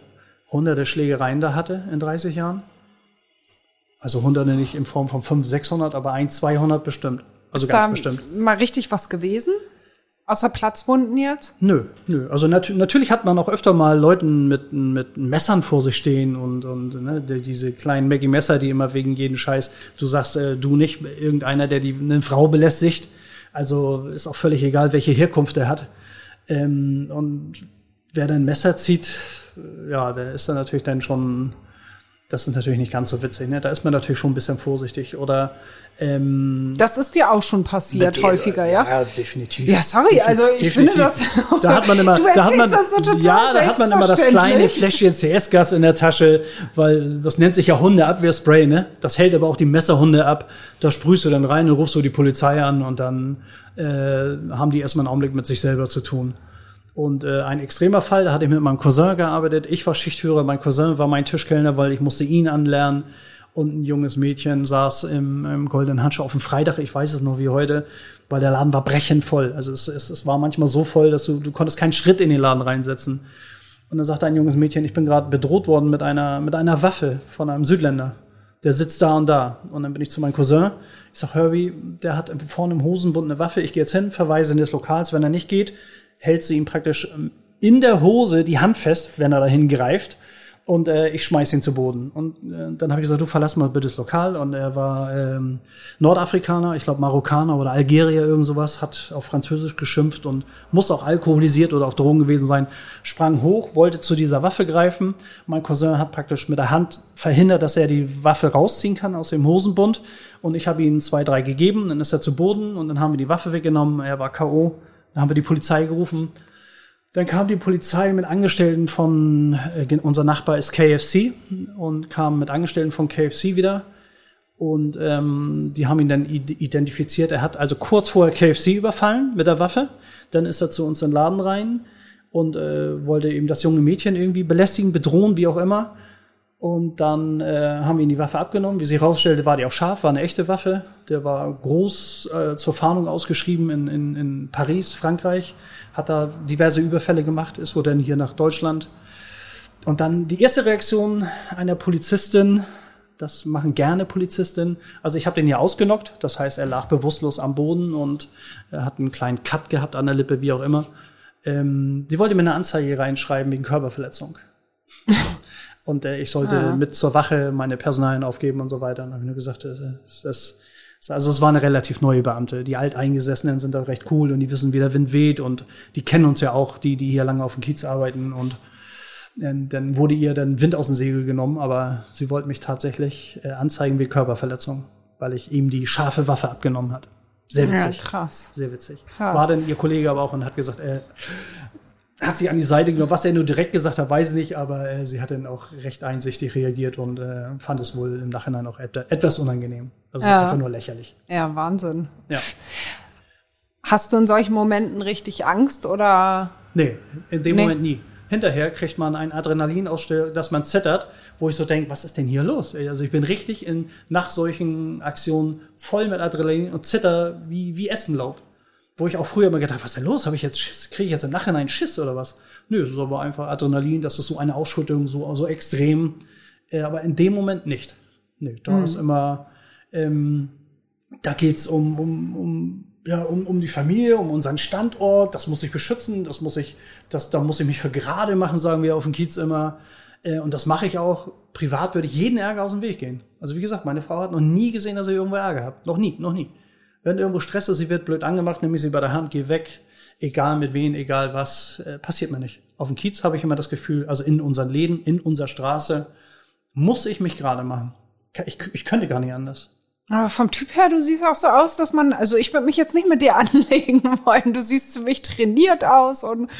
hunderte Schlägereien da hatte in 30 Jahren. Also hunderte nicht in Form von 500, 600, aber ein, 200 bestimmt. Also ist ganz da bestimmt. Mal richtig was gewesen? Außer Platzwunden jetzt? Nö, nö. Also nat natürlich hat man auch öfter mal Leuten mit, mit Messern vor sich stehen und, und ne, diese kleinen Maggie-Messer, die immer wegen jeden Scheiß, du sagst, äh, du nicht, irgendeiner, der die eine Frau belästigt. Also ist auch völlig egal, welche Herkunft er hat. Ähm, und wer dann ein Messer zieht, ja, der ist dann natürlich dann schon das ist natürlich nicht ganz so witzig. Ne? Da ist man natürlich schon ein bisschen vorsichtig. Oder ähm, Das ist dir auch schon passiert, mit- häufiger, ja? Ja, definitiv. Ja, sorry, also ich finde das. Da hat man immer, da hat man, so total ja, da hat man immer das kleine. Fläschchen CS-Gas in der Tasche, weil das nennt sich ja Hundeabwehrspray, ne? Das hält aber auch die Messerhunde ab. Da sprühst du dann rein und rufst so die Polizei an und dann äh, haben die erstmal einen Augenblick mit sich selber zu tun. Und äh, ein extremer Fall, da hatte ich mit meinem Cousin gearbeitet. Ich war Schichtführer, mein Cousin war mein Tischkellner, weil ich musste ihn anlernen. Und ein junges Mädchen saß im, im goldenen Handschuh auf dem Freitag, ich weiß es noch wie heute, weil der Laden war brechend voll. Also es, es, es war manchmal so voll, dass du, du konntest keinen Schritt in den Laden reinsetzen. Und dann sagte ein junges Mädchen, ich bin gerade bedroht worden mit einer, mit einer Waffe von einem Südländer. Der sitzt da und da. Und dann bin ich zu meinem Cousin. Ich sag, Herbie, der hat vorne im Hosenbund eine Waffe. Ich gehe jetzt hin, verweise in des Lokals. Wenn er nicht geht, hält sie ihm praktisch ähm, in der Hose die Hand fest, wenn er dahin greift. Und äh, ich schmeiß ihn zu Boden. Und äh, dann habe ich gesagt, du verlass mal bitte das Lokal. Und er war ähm, Nordafrikaner, ich glaube Marokkaner oder Algerier, irgend sowas, hat auf Französisch geschimpft und muss auch alkoholisiert oder auf Drogen gewesen sein, sprang hoch, wollte zu dieser Waffe greifen. Mein Cousin hat praktisch mit der Hand verhindert, dass er die Waffe rausziehen kann aus dem Hosenbund. Und ich habe ihm zwei, drei gegeben, dann ist er zu Boden und dann haben wir die Waffe weggenommen, er war K.O. Dann haben wir die Polizei gerufen. Dann kam die Polizei mit Angestellten von, äh, unser Nachbar ist KFC und kam mit Angestellten von KFC wieder. Und ähm, die haben ihn dann id- identifiziert. Er hat also kurz vorher KFC überfallen mit der Waffe. Dann ist er zu uns in den Laden rein und äh, wollte eben das junge Mädchen irgendwie belästigen, bedrohen, wie auch immer. Und dann äh, haben wir ihm die Waffe abgenommen. Wie sich herausstellte, war die auch scharf, war eine echte Waffe. Der war groß äh, zur Fahndung ausgeschrieben in, in, in Paris, Frankreich. Hat da diverse Überfälle gemacht, ist wohl dann hier nach Deutschland. Und dann die erste Reaktion einer Polizistin, das machen gerne Polizistinnen. Also ich habe den ja ausgenockt, das heißt, er lag bewusstlos am Boden und er hat einen kleinen Cut gehabt an der Lippe, wie auch immer. Ähm, die wollte mir eine Anzeige reinschreiben wegen Körperverletzung. und äh, ich sollte Ah. mit zur Wache meine Personalien aufgeben und so weiter. Und dann habe ich nur gesagt, das, das, also es war eine relativ neue Beamte. Die Alteingesessenen sind da recht cool und die wissen, wie der Wind weht und die kennen uns ja auch, die, die hier lange auf dem Kiez arbeiten und dann, dann wurde ihr dann Wind aus dem Segel genommen, aber sie wollte mich tatsächlich äh, anzeigen wie Körperverletzung, weil ich ihm die scharfe Waffe abgenommen hat. Sehr Ja, witzig. krass. Sehr witzig. Krass. War dann ihr Kollege aber auch und hat gesagt, äh, hat sie an die Seite genommen. Was er nur direkt gesagt hat, weiß ich nicht, aber äh, sie hat dann auch recht einsichtig reagiert und äh, fand es wohl im Nachhinein auch et etwas unangenehm. Also Ja. einfach nur lächerlich. Ja, Wahnsinn. Ja. Hast du in solchen Momenten richtig Angst oder? Nee, in dem Nee. Moment nie. Hinterher kriegt man ein Adrenalinausstell, dass man zittert, wo ich so denke, was ist denn hier los? Also ich bin richtig in, nach solchen Aktionen voll mit Adrenalin und zitter wie, wie Espenlaub. Wo ich auch früher immer gedacht, was ist denn los? Habe ich jetzt Schiss? Kriege ich jetzt im Nachhinein Schiss oder was? Nö, es ist aber einfach Adrenalin, das ist so eine Ausschüttung, so, so extrem. Äh, aber in dem Moment nicht. Nee, da ist immer, ähm, da geht's um, um, um, ja, um, um die Familie, um unseren Standort, das muss ich beschützen, das muss ich, das, da muss ich mich für gerade machen, sagen wir auf dem Kiez immer. Äh, und das mache ich auch. Privat würde ich jeden Ärger aus dem Weg gehen. Also wie gesagt, meine Frau hat noch nie gesehen, dass ich irgendwo Ärger habe. Noch nie, noch nie. Wenn irgendwo Stress ist, sie wird blöd angemacht, nehme ich sie bei der Hand, geh weg, egal mit wem, egal was, äh, passiert mir nicht. Auf dem Kiez habe ich immer das Gefühl, also in unseren Läden, in unserer Straße, muss ich mich gerade machen. Ich, ich könnte gar nicht anders. Aber vom Typ her, du siehst auch so aus, dass man, also ich würde mich jetzt nicht mit dir anlegen wollen. Du siehst ziemlich trainiert aus und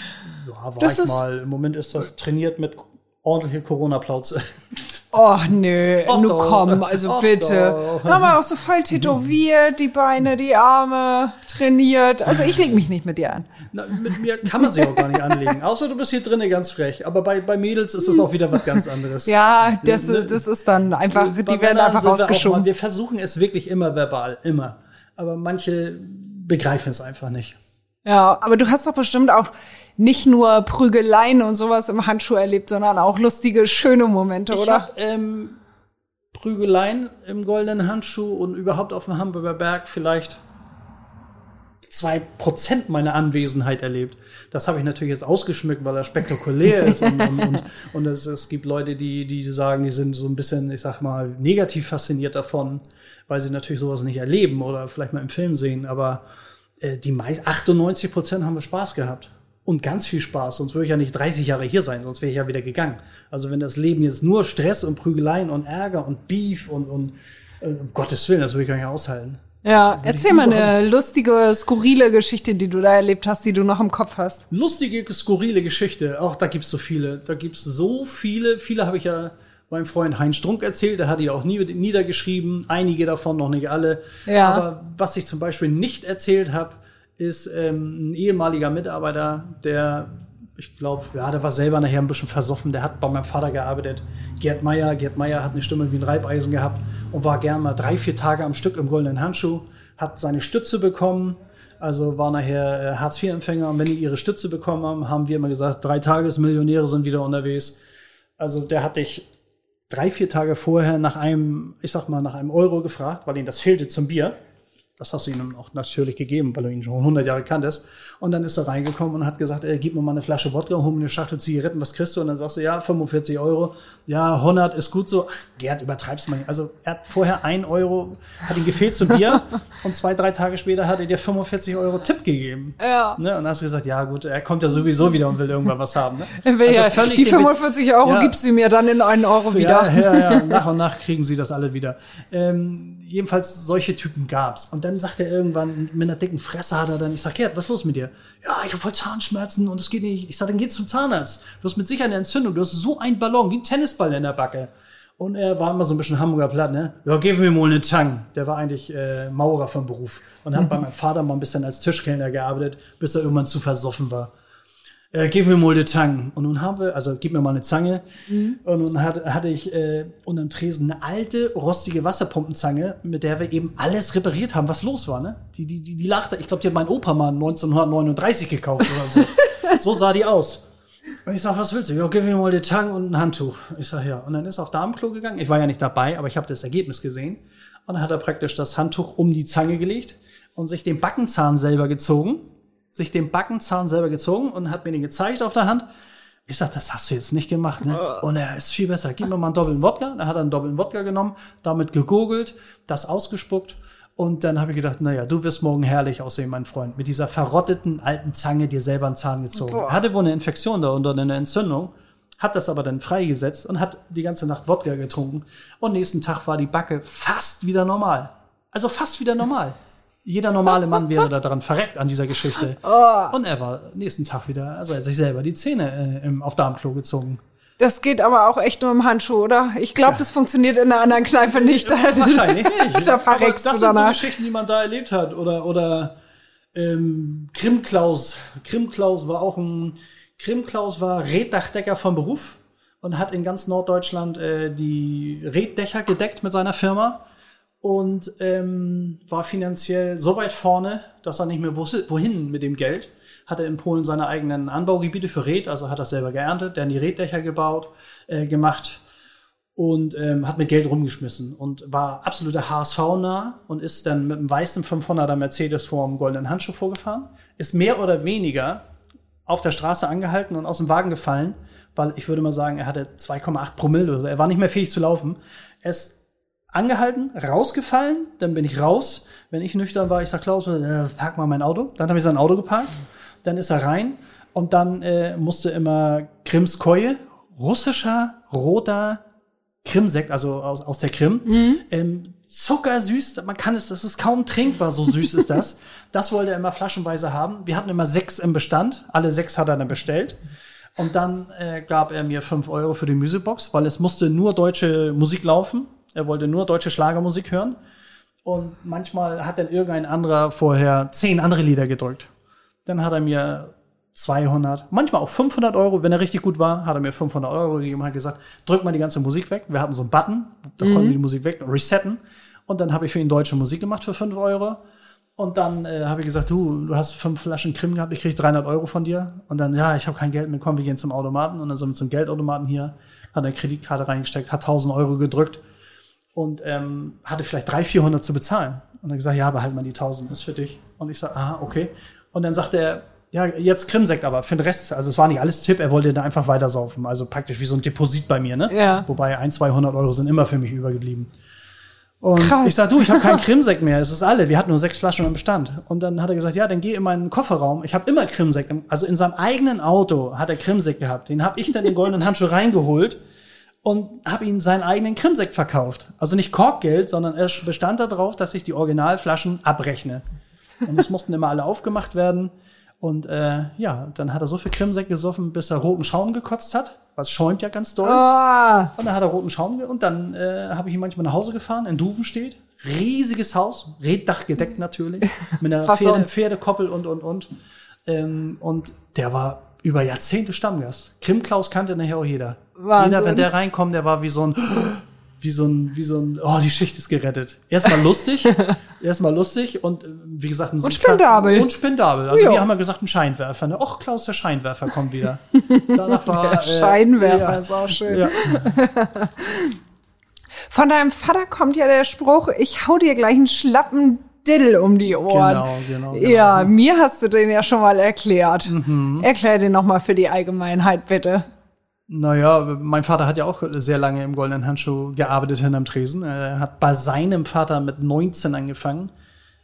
Ja, war Das ich ist- mal. Im Moment ist das trainiert mit ordentliche Corona-Plauze. oh nö, Och nu doch. komm, also Och bitte. doch. Aber auch so voll tätowiert, die Beine, die Arme, trainiert. Also ich leg mich nicht mit dir an. Na, mit mir kann man sich auch gar nicht anlegen. Außer du bist hier drinnen ganz frech. Aber bei, bei Mädels ist das auch wieder was ganz anderes. Ja, das, das ist dann einfach, Bei die werden einfach wir rausgeschoben. Mal, wir versuchen es wirklich immer verbal, immer. Aber manche begreifen es einfach nicht. Ja, aber du hast doch bestimmt auch nicht nur Prügeleien und sowas im Handschuh erlebt, sondern auch lustige, schöne Momente, Ich oder? hab, ähm, Prügeleien im goldenen Handschuh und überhaupt auf dem Hamburger Berg vielleicht zwei Prozent meiner Anwesenheit erlebt. Das habe ich natürlich jetzt ausgeschmückt, weil er spektakulär ist und, und, und, und es, es gibt Leute, die, die sagen, die sind so ein bisschen, ich sag mal, negativ fasziniert davon, weil sie natürlich sowas nicht erleben oder vielleicht mal im Film sehen. Aber äh, die meist 98 Prozent haben wir Spaß gehabt. Und ganz viel Spaß. Sonst würde ich ja nicht 30 Jahre hier sein, sonst wäre ich ja wieder gegangen. Also wenn das Leben jetzt nur Stress und Prügeleien und Ärger und Beef und, und äh, um Gottes Willen, das würde ich gar nicht aushalten. Ja, erzähl mal eine lustige, skurrile Geschichte, die du da erlebt hast, die du noch im Kopf hast. Lustige, skurrile Geschichte. Auch da gibt's so viele. Da gibt's so viele. Viele habe ich ja meinem Freund Heinz Strunk erzählt. Der hat die auch nie niedergeschrieben. Einige davon, noch nicht alle. Ja. Aber was ich zum Beispiel nicht erzählt habe, ist ähm, ein ehemaliger Mitarbeiter, der, ich glaube, ja, der war selber nachher ein bisschen versoffen. Der hat bei meinem Vater gearbeitet. Gerd Meier. Gerd Meier hat eine Stimme wie ein Reibeisen gehabt und war gern mal drei, vier Tage am Stück im goldenen Handschuh. Hat seine Stütze bekommen. Also war nachher äh, Hartz-IV-Empfänger. Und wenn die ihre Stütze bekommen haben, haben wir immer gesagt, drei Tagesmillionäre sind wieder unterwegs. Also der hat dich drei, vier Tage vorher nach einem, ich sag mal, nach einem Euro gefragt, weil ihm das fehlte zum Bier. Das hast du ihm auch natürlich gegeben, weil du ihn schon 100 Jahre kanntest. Und dann ist er reingekommen und hat gesagt, ey, gib mir mal eine Flasche Wodka, hol mir eine Schachtel Zigaretten, was kriegst du? Und dann sagst du, ja, 45 Euro. Ja, 100 ist gut so. Ach, Gerd, übertreibst mal nicht. Also er hat vorher ein Euro, hat ihm gefehlt zum Bier. und zwei, drei Tage später hat er dir 45 Euro Tipp gegeben. Ja. Ne? Und dann hast du gesagt, ja gut, er kommt ja sowieso wieder und will irgendwann was haben. Ne? Will ja, die den- 45 Euro Ja. gibst du mir dann in einen Euro wieder. Ja, ja, ja. Nach und nach kriegen sie das alle wieder. Ähm, jedenfalls solche Typen gab's. Und dann sagt er irgendwann, mit einer dicken Fresse hat er dann, ich sag, Gerd, was ist los mit dir? Ja, ich habe voll Zahnschmerzen und es geht nicht. Ich sag, dann geht's zum Zahnarzt. Du hast mit Sicherheit eine Entzündung. Du hast so einen Ballon, wie ein Tennisball in der Backe. Und er war immer so ein bisschen Hamburger Platt, ne? Ja, gib mir mal eine Tang. Der war eigentlich äh, Maurer vom Beruf und hat bei meinem Vater mal ein bisschen als Tischkellner gearbeitet, bis er irgendwann zu versoffen war äh, gib mir mal eine Zange. Und nun haben wir, also gib mir mal eine Zange. Und nun hat, hatte ich äh, unterm Tresen eine alte, rostige Wasserpumpenzange, mit der wir eben alles repariert haben, was los war. Ne? Die, die, die, die lachte, ich glaube, die hat mein Opa mal 1939 gekauft oder so. so sah die aus. Und ich sag, was willst du? Ja, gib mir mal die Tang und ein Handtuch. Ich sag, ja. Und dann ist er auf Damenklo gegangen. Ich war ja nicht dabei, aber ich habe das Ergebnis gesehen. Und dann hat er praktisch das Handtuch um die Zange gelegt und sich den Backenzahn selber gezogen sich den Backenzahn selber gezogen und hat mir den gezeigt auf der Hand. Ich sag, das hast du jetzt nicht gemacht, ne? Und er ist viel besser. Gib mir mal einen doppelten Wodka. Da hat er einen doppelten Wodka genommen, damit gegurgelt, das ausgespuckt. Und dann habe ich gedacht, naja, du wirst morgen herrlich aussehen, mein Freund. Mit dieser verrotteten alten Zange dir selber einen Zahn gezogen. Boah. Er hatte wohl eine Infektion da unter eine Entzündung, hat das aber dann freigesetzt und hat die ganze Nacht Wodka getrunken. Und nächsten Tag war die Backe fast wieder normal. Also fast wieder normal. Jeder normale Mann wäre da dran verreckt an dieser Geschichte. Und er war nächsten Tag wieder, also er hat sich selber die Zähne äh, im, auf Darmklo gezogen. Das geht aber auch echt nur im Handschuh, oder? Ich glaube, das funktioniert in einer anderen Kneipe nicht. Wahrscheinlich nicht. da Aber verreckst das du sind so. Geschichten, die man da erlebt hat. Oder, oder ähm, Krimklaus. Krimklaus war auch ein, Krimklaus war Reddachdecker vom Beruf und hat in ganz Norddeutschland äh, die Reddächer gedeckt mit seiner Firma und ähm, war finanziell so weit vorne, dass er nicht mehr wusste, wohin mit dem Geld. Hatte in Polen seine eigenen Anbaugebiete für Red, also hat das selber geerntet, dann die Reddächer gebaut, äh, gemacht und ähm, hat mit Geld rumgeschmissen und war absoluter HSV-nah und ist dann mit einem weißen 500er Mercedes vor dem goldenen Handschuh vorgefahren, ist mehr oder weniger auf der Straße angehalten und aus dem Wagen gefallen, weil ich würde mal sagen, er hatte 2,8 Promille oder so. Er war nicht mehr fähig zu laufen. Er ist angehalten, rausgefallen, dann bin ich raus. Wenn ich nüchtern war, ich sag Klaus, äh, park mal mein Auto. Dann habe ich sein Auto geparkt. Dann ist er rein und dann äh, musste immer Krimskoje, russischer, roter Krimsekt, also aus, aus der Krim. Ähm, zuckersüß, man kann es, das ist kaum trinkbar, so süß ist das. Das wollte er immer flaschenweise haben. Wir hatten immer sechs im Bestand, alle sechs hat er dann bestellt. Und dann äh, gab er mir fünf Euro für die Musicbox, weil es musste nur deutsche Musik laufen. Er wollte nur deutsche Schlagermusik hören. Und manchmal hat dann irgendein anderer vorher zehn andere Lieder gedrückt. Dann hat er mir 200, manchmal auch 500 Euro, wenn er richtig gut war, hat er mir 500 Euro gegeben und hat gesagt, drück mal die ganze Musik weg. Wir hatten so einen Button, da konnten wir die Musik weg, resetten. Und dann habe ich für ihn deutsche Musik gemacht für 5 Euro. Und dann äh, habe ich gesagt, du, du hast fünf Flaschen Krim gehabt, ich krieg 300 Euro von dir. Und dann, ja, ich habe kein Geld mehr, komm, wir gehen zum Automaten. Und dann sind wir zum Geldautomaten hier, hat eine Kreditkarte reingesteckt, hat 1000 Euro gedrückt und ähm, hatte vielleicht 300, 400 zu bezahlen. Und dann gesagt, ja, behalt mal die 1000, ist für dich. Und ich sage, aha, okay. Und dann sagte er, ja, jetzt Krimsekt aber für den Rest, also es war nicht alles Tipp, er wollte da einfach weitersaufen, also praktisch wie so ein Deposit bei mir, ne? Ja. Wobei ein, 200 Euro sind immer für mich übergeblieben. Und Krass. ich sag, du, ich habe keinen Krimsekt mehr, es ist alle. Wir hatten nur sechs Flaschen im Bestand. Und dann hat er gesagt, ja, dann geh in meinen Kofferraum. Ich habe immer Krimsekt. im- Also in seinem eigenen Auto hat er Krimsekt gehabt. Den habe ich dann den goldenen Handschuh reingeholt und habe ihm seinen eigenen Krimsekt verkauft. Also nicht Korkgeld, sondern es bestand darauf, dass ich die Originalflaschen abrechne. Und es mussten immer alle aufgemacht werden. Und äh, ja, dann hat er so viel Krimsekt gesoffen, bis er roten Schaum gekotzt hat. Was schäumt ja ganz doll. Oh, Und dann hat er roten Schaum ge- und dann äh, habe ich ihn manchmal nach Hause gefahren, in Duvenstedt. Riesiges Haus, Reddach gedeckt natürlich, mit einer Pferde? Pferdekoppel und, und, und. Ähm, und der war über Jahrzehnte Stammgast. Krimklaus kannte nachher auch jeder. Wahnsinn. Jeder, wenn der reinkommt, der war wie so ein, wie so ein, wie so ein, oh, die Schicht ist gerettet. Erstmal lustig, erstmal lustig und äh, wie gesagt, ein Und spendabel. Und spendabel. Also Ja. wir haben ja gesagt, ein Scheinwerfer. Ne? Och, Klaus, der Scheinwerfer kommt wieder. Danach war, der Scheinwerfer ja. ist auch schön. Ja. Von deinem Vater kommt ja der Spruch, ich hau dir gleich einen schlappen Diddle um die Ohren. Genau, genau, genau. Ja, mir hast du den ja schon mal erklärt. Mhm. Erklär den noch mal für die Allgemeinheit, bitte. Naja, mein Vater hat ja auch sehr lange im Goldenen Handschuh gearbeitet hinterm Tresen. Er hat bei seinem Vater mit 19 angefangen.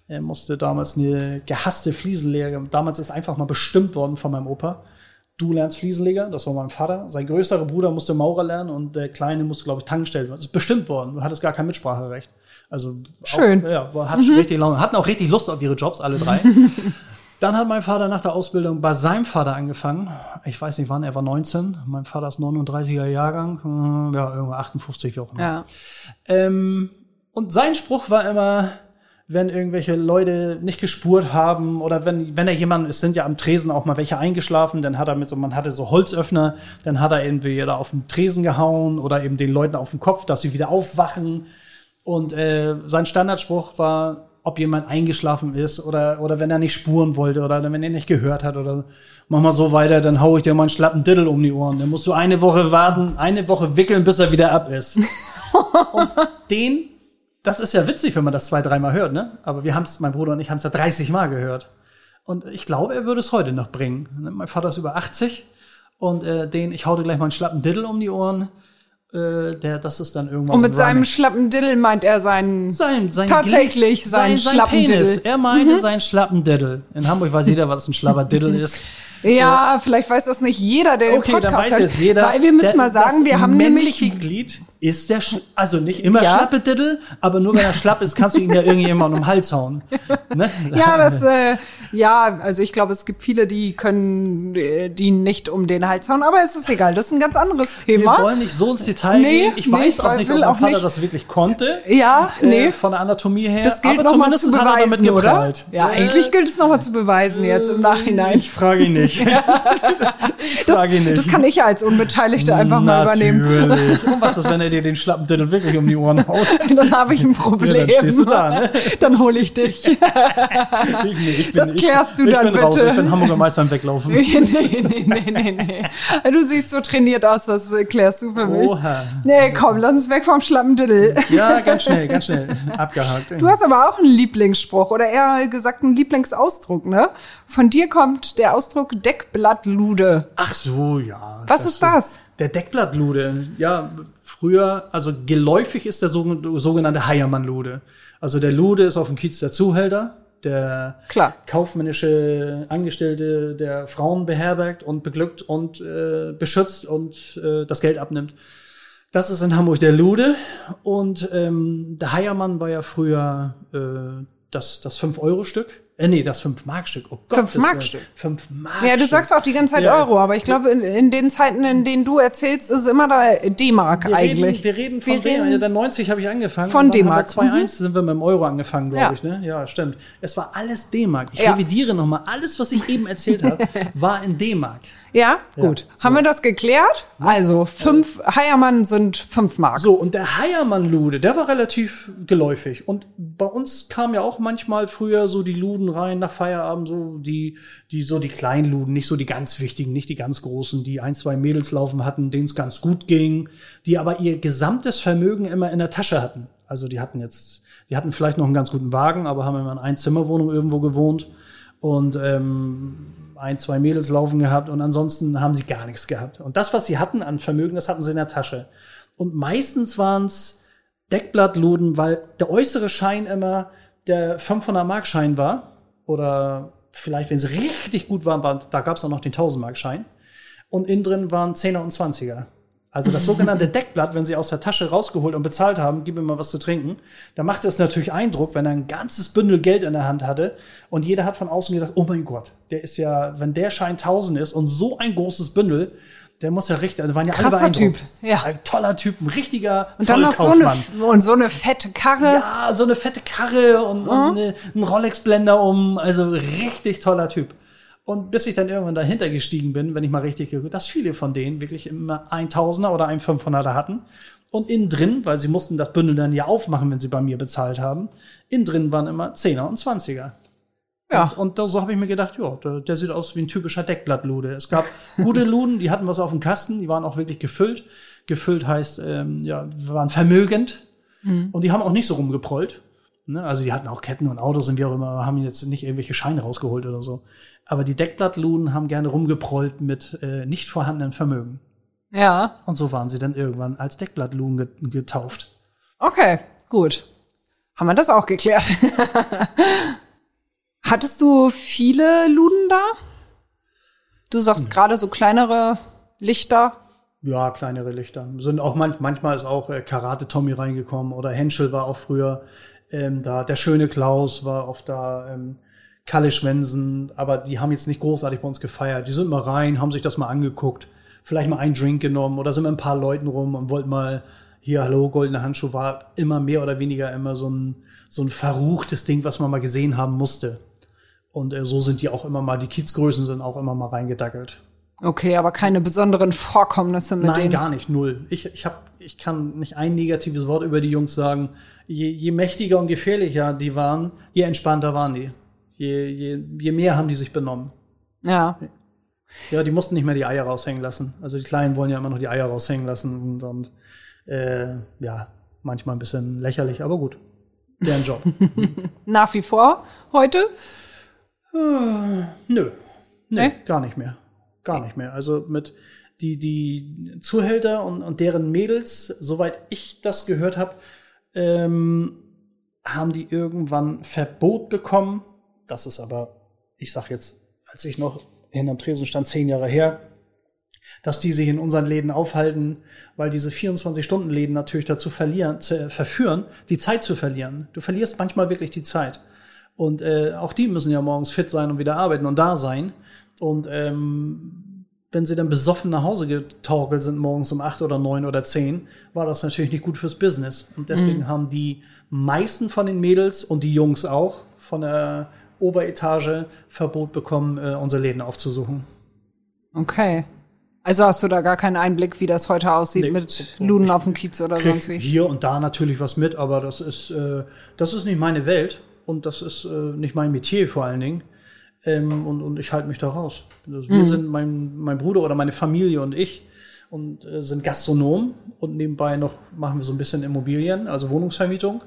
Er musste damals eine gehasste Fliesenlehre. Damals ist einfach mal bestimmt worden von meinem Opa. Du lernst Fliesenleger, das war mein Vater. Sein größerer Bruder musste Maurer lernen und der Kleine musste, glaube ich, Tankstellen. Das ist bestimmt worden. Du hattest gar kein Mitspracherecht. Also Schön. Auch, ja, hat richtig Laune. Hatten auch richtig Lust auf ihre Jobs, alle drei. Dann hat mein Vater nach der Ausbildung bei seinem Vater angefangen. Ich weiß nicht wann, er war 19. Mein Vater ist 39er Jahrgang. Hm, Ja, irgendwo 58, wie auch immer. Ja. Ähm, und sein Spruch war immer, wenn irgendwelche Leute nicht gespurt haben oder wenn, wenn er jemand, es sind ja am Tresen auch mal welche eingeschlafen, dann hat er mit so, man hatte so Holzöffner, dann hat er irgendwie da auf den Tresen gehauen oder eben den Leuten auf den Kopf, dass sie wieder aufwachen. Und äh, sein Standardspruch war, ob jemand eingeschlafen ist oder, oder wenn er nicht spuren wollte oder wenn er nicht gehört hat oder mach mal so weiter, dann hau ich dir mal einen schlappen Diddle um die Ohren. Dann musst du eine Woche warten, eine Woche wickeln, bis er wieder ab ist. und den, das ist ja witzig, wenn man das zwei, dreimal hört, ne? Aber wir haben es, mein Bruder und ich haben es ja 30 Mal gehört. Und ich glaube, er würde es heute noch bringen. Mein Vater ist über 80 und äh, den, ich hau dir gleich mal einen schlappen Diddle um die Ohren. Äh, der, das ist dann irgendwas. Und mit seinem schlappen Diddle meint er seinen. Sein, sein Tatsächlich, Glied- sein schlappen. Diddle. Er meinte seinen schlappen Diddle. In Hamburg weiß jeder, was ein schlapper Diddle ist. Ja, vielleicht weiß das nicht jeder, der den Okay, Podcast dann weiß hört. jetzt jeder. Weil wir müssen der- mal sagen, wir haben nämlich Glied ist der, Sch also nicht immer Ja. schlappe Diddle, aber nur wenn er schlapp ist, kannst du ihn ja irgendjemandem um den Hals hauen. Ne? Ja, das, äh, ja, also ich glaube, es gibt viele, die können äh, die nicht um den Hals hauen, aber es ist egal, das ist ein ganz anderes Wir Thema. wollen nicht so ins Detail Nee, gehen. Ich nee, weiß ich auch nicht, ob mein Vater nicht. das wirklich konnte. Ja, nee. Äh, von der Anatomie her. das gilt aber nochmal zumindest zu hat er damit beweisen, oder? Ja, Äh, eigentlich gilt es nochmal zu beweisen jetzt im Nachhinein. Ich frage ihn nicht. ich Das, frage ihn nicht. das kann ich ja als Unbeteiligte einfach mal übernehmen. Natürlich. Und was ist, wenn er dir den schlappen Diddle wirklich um die Ohren haut? Dann habe ich ein Problem. Ja, dann stehst du da, ne? Dann hole ich dich. Ich, nee, ich bin, Das klärst du ich, dann ich bin Raus. bitte. Ich bin Hamburger Meister im Weglaufen. nee, nee, nee, nee, nee. Du siehst so trainiert aus, das äh, klärst du für mich. Oha. Nee, komm, lass uns weg vom schlappen Diddle. Ja, ganz schnell, ganz schnell. Abgehakt. Du hast aber auch einen Lieblingsspruch oder eher gesagt einen Lieblingsausdruck, ne? Von dir kommt der Ausdruck Deckblattlude. Ach so, ja. Was ist das? Der Deckblattlude. Ja, früher, also geläufig ist der sogen- sogenannte Heiermann-Lude. Also der Lude ist auf dem Kiez der Zuhälter, der Klar. kaufmännische Angestellte, der Frauen beherbergt und beglückt und äh, beschützt und äh, das Geld abnimmt. Das ist in Hamburg der Lude. Und ähm, der Heiermann war ja früher äh, das, das 5-Euro-Stück. Äh, nee, das 5-Mark-Stück. Oh Gott. 5-Mark-Stück. 5 Mark. Ja, du sagst auch die ganze Zeit Ja. Euro, aber ich glaube, in, in den Zeiten, in denen du erzählst, ist immer da D-Mark wir eigentlich. Reden, wir reden von D-Mark. Ja, der 90 habe ich angefangen. Von dann D-Mark. haben wir 2-1 sind wir mit dem Euro angefangen, glaube Ja. ich. Ne? Ja, stimmt. Es war alles D-Mark. Ich Ja. revidiere nochmal. Alles, was ich eben erzählt habe, war in D-Mark. Ja, gut. Haben wir das geklärt? Also, fünf Heiermann sind fünf Mark. So, und der Heiermann-Lude, der war relativ geläufig. Und bei uns kamen ja auch manchmal früher so die Luden rein nach Feierabend, so die, die, so die kleinen Luden, nicht so die ganz wichtigen, nicht die ganz großen, die ein, zwei Mädels laufen hatten, denen es ganz gut ging, die aber ihr gesamtes Vermögen immer in der Tasche hatten. Also die hatten jetzt, die hatten vielleicht noch einen ganz guten Wagen, aber haben immer in Einzimmerwohnung irgendwo gewohnt und ähm, ein, zwei Mädels laufen gehabt und ansonsten haben sie gar nichts gehabt. Und das, was sie hatten an Vermögen, das hatten sie in der Tasche. Und meistens waren es Deckblattluden, weil der äußere Schein immer der 500 Mark Schein war oder vielleicht, wenn sie richtig gut war, da gab es auch noch den 1000 Mark Schein und innen drin waren 10er und 20er. Also das sogenannte Deckblatt, wenn sie aus der Tasche rausgeholt und bezahlt haben, gib mir mal was zu trinken, da machte es natürlich Eindruck, wenn er ein ganzes Bündel Geld in der Hand hatte und jeder hat von außen gedacht, oh mein Gott, der ist ja, wenn der Schein 1000 ist und so ein großes Bündel, der muss ja richtig, also waren ja Krasser alle Typ, ja. Ein toller Typ, ein richtiger Und dann noch so eine, und so eine fette Karre. Ja, so eine fette Karre und, und eine, ein Rolex-Blender um. Also richtig toller Typ. Und bis ich dann irgendwann dahinter gestiegen bin, wenn ich mal richtig geguckt, dass viele von denen wirklich immer ein Tausender oder ein 500er hatten. Und innen drin, weil sie mussten das Bündel dann ja aufmachen, wenn sie bei mir bezahlt haben, innen drin waren immer Zehner und Zwanziger. Ja. Und, und so habe ich mir gedacht, ja, der, der sieht aus wie ein typischer Deckblattlude. Es gab gute Luden, die hatten was auf dem Kasten, die waren auch wirklich gefüllt. Gefüllt heißt, ähm, ja, waren vermögend. Und die haben auch nicht so rumgeprollt. Ne? Also die hatten auch Ketten und Autos und wie auch immer, haben jetzt nicht irgendwelche Scheine rausgeholt oder so. Aber die Deckblattluden haben gerne rumgeprollt mit äh, nicht vorhandenem Vermögen. Ja. Und so waren sie dann irgendwann als Deckblattluden get getauft. Okay, gut. Haben wir das auch geklärt. Hattest du viele Luden da? Du sagst gerade so kleinere Lichter. Ja, kleinere Lichter. Sind auch manch, manchmal ist auch äh, Karate Tommy reingekommen oder Henschel war auch früher ähm, da. Der schöne Klaus war oft da. Ähm, Kalle Schwensen, aber die haben jetzt nicht großartig bei uns gefeiert. Die sind mal rein, haben sich das mal angeguckt, vielleicht mal einen Drink genommen oder sind mit ein paar Leuten rum und wollten mal hier, hallo, goldene Handschuh war immer mehr oder weniger immer so ein, so ein verruchtes Ding, was man mal gesehen haben musste. Und äh, so sind die auch immer mal, die Kiezgrößen sind auch immer mal reingedackelt. Okay, aber keine besonderen Vorkommnisse mit Nein, denen. gar nicht, null. Ich, ich, hab, ich kann nicht ein negatives Wort über die Jungs sagen. Je, je mächtiger und gefährlicher die waren, je entspannter waren die. Je, je, je mehr haben die sich benommen. Ja. Ja, die mussten nicht mehr die Eier raushängen lassen. Also die Kleinen wollen ja immer noch die Eier raushängen lassen und, und äh, ja, manchmal ein bisschen lächerlich, aber gut. Deren Job. Nach wie vor heute? Nö. Nö, Nee? gar nicht mehr. Gar nicht mehr. Also mit die, die Zuhälter und, und deren Mädels, soweit ich das gehört habe, ähm, haben die irgendwann Verbot bekommen. Das ist aber, ich sag jetzt, als ich noch hinterm Tresen stand, zehn Jahre her, dass die sich in unseren Läden aufhalten, weil diese 24-Stunden-Läden natürlich dazu verlieren, zu, verführen, die Zeit zu verlieren. Du verlierst manchmal wirklich die Zeit. Und äh, auch die müssen ja morgens fit sein und wieder arbeiten und da sein. Und ähm, wenn sie dann besoffen nach Hause getorkelt sind, morgens um acht oder neun oder zehn, war das natürlich nicht gut fürs Business. Und deswegen haben die meisten von den Mädels und die Jungs auch von der Oberetage Verbot bekommen, äh, unsere Läden aufzusuchen. Okay. Also hast du da gar keinen Einblick, wie das heute aussieht Nee. mit Luden auf dem Kiez oder sonst wie? hier und da natürlich was mit, aber das ist, äh, das ist nicht meine Welt und das ist äh, nicht mein Metier vor allen Dingen. Ähm, und, und ich halte mich da raus. Also wir sind, mein, mein Bruder oder meine Familie und ich, und äh, sind Gastronomen und nebenbei noch machen wir so ein bisschen Immobilien, also Wohnungsvermietung.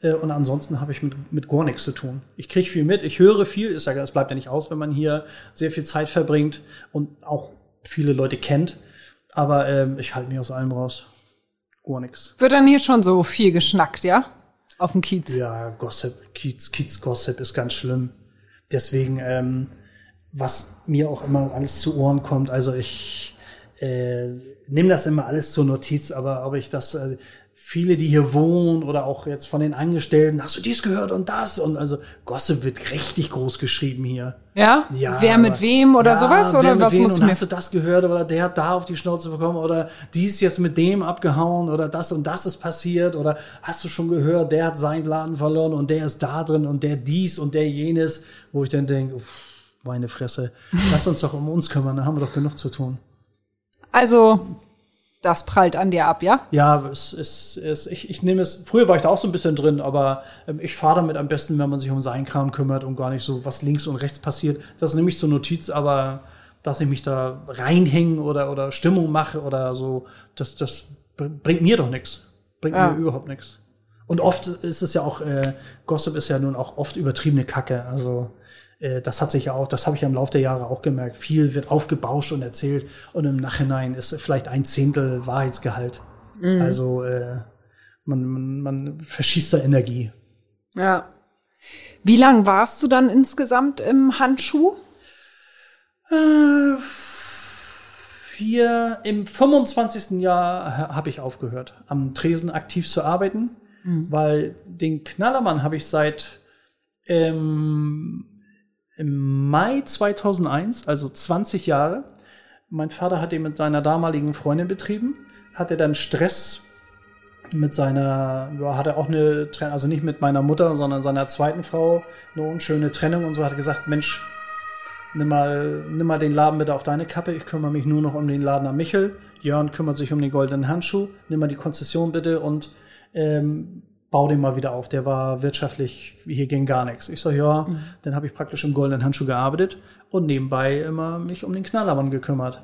Äh, und ansonsten habe ich mit, mit gar nichts zu tun. Ich kriege viel mit, ich höre viel, ist ja, es bleibt ja nicht aus, wenn man hier sehr viel Zeit verbringt und auch viele Leute kennt. Aber ähm, ich halte mich aus allem raus. Gar nichts. Wird dann hier schon so viel geschnackt, ja? Auf dem Kiez. Ja, Gossip, Kiez, Kiez Gossip ist ganz schlimm. Deswegen, ähm, was mir auch immer alles zu Ohren kommt, also ich äh, nehme das immer alles zur Notiz, aber ob ich das, äh, viele, die hier wohnen oder auch jetzt von den Angestellten, hast du dies gehört und das? Und also Gossip wird richtig groß geschrieben hier. Ja? Ja, Wer mit wem oder ja, sowas? Oder was muss und. Hast du das gehört oder der hat da auf die Schnauze bekommen oder die ist jetzt mit dem abgehauen oder das und das ist passiert oder hast du schon gehört, der hat seinen Laden verloren und der ist da drin und der dies und der jenes, wo ich dann denke, meine Fresse, lass uns doch um uns kümmern, da haben wir doch genug zu tun. Also, das prallt an dir ab, ja? Ja, es ist, es, ich, ich nehme es, früher war ich da auch so ein bisschen drin, aber ähm, ich fahre damit am besten, wenn man sich um seinen Kram kümmert und gar nicht so, was links und rechts passiert. Das nehme ich zur Notiz, aber dass ich mich da reinhänge oder, oder Stimmung mache oder so, das, das br- bringt mir doch nichts. Bringt Ja. mir überhaupt nichts. Und oft ist es ja auch, äh, Gossip ist ja nun auch oft übertriebene Kacke. Also das hat sich ja auch, das habe ich ja im Laufe der Jahre auch gemerkt. Viel wird aufgebauscht und erzählt und im Nachhinein ist vielleicht ein Zehntel Wahrheitsgehalt. Also äh, man, man, man verschießt da Energie. Ja. Wie lang warst du dann insgesamt im Handschuh? Äh, vier, im 25. Jahr habe ich aufgehört, am Tresen aktiv zu arbeiten, mhm. weil den Knallermann habe ich seit ähm, im Mai 2001, also 20 Jahre. Mein Vater hat ihn mit seiner damaligen Freundin betrieben, hatte dann Stress mit seiner, ja, hatte auch eine Trennung, also nicht mit meiner Mutter, sondern seiner zweiten Frau, eine unschöne Trennung und so hat er gesagt, Mensch, nimm mal, nimm mal den Laden bitte auf deine Kappe, ich kümmere mich nur noch um den Laden am Michel, Jörn kümmert sich um den goldenen Handschuh, nimm mal die Konzession bitte und ähm, bau den mal wieder auf. Der war wirtschaftlich, hier ging gar nichts. Ich sag, ja, mhm. dann habe ich praktisch im goldenen Handschuh gearbeitet und nebenbei immer mich um den Knallermann gekümmert.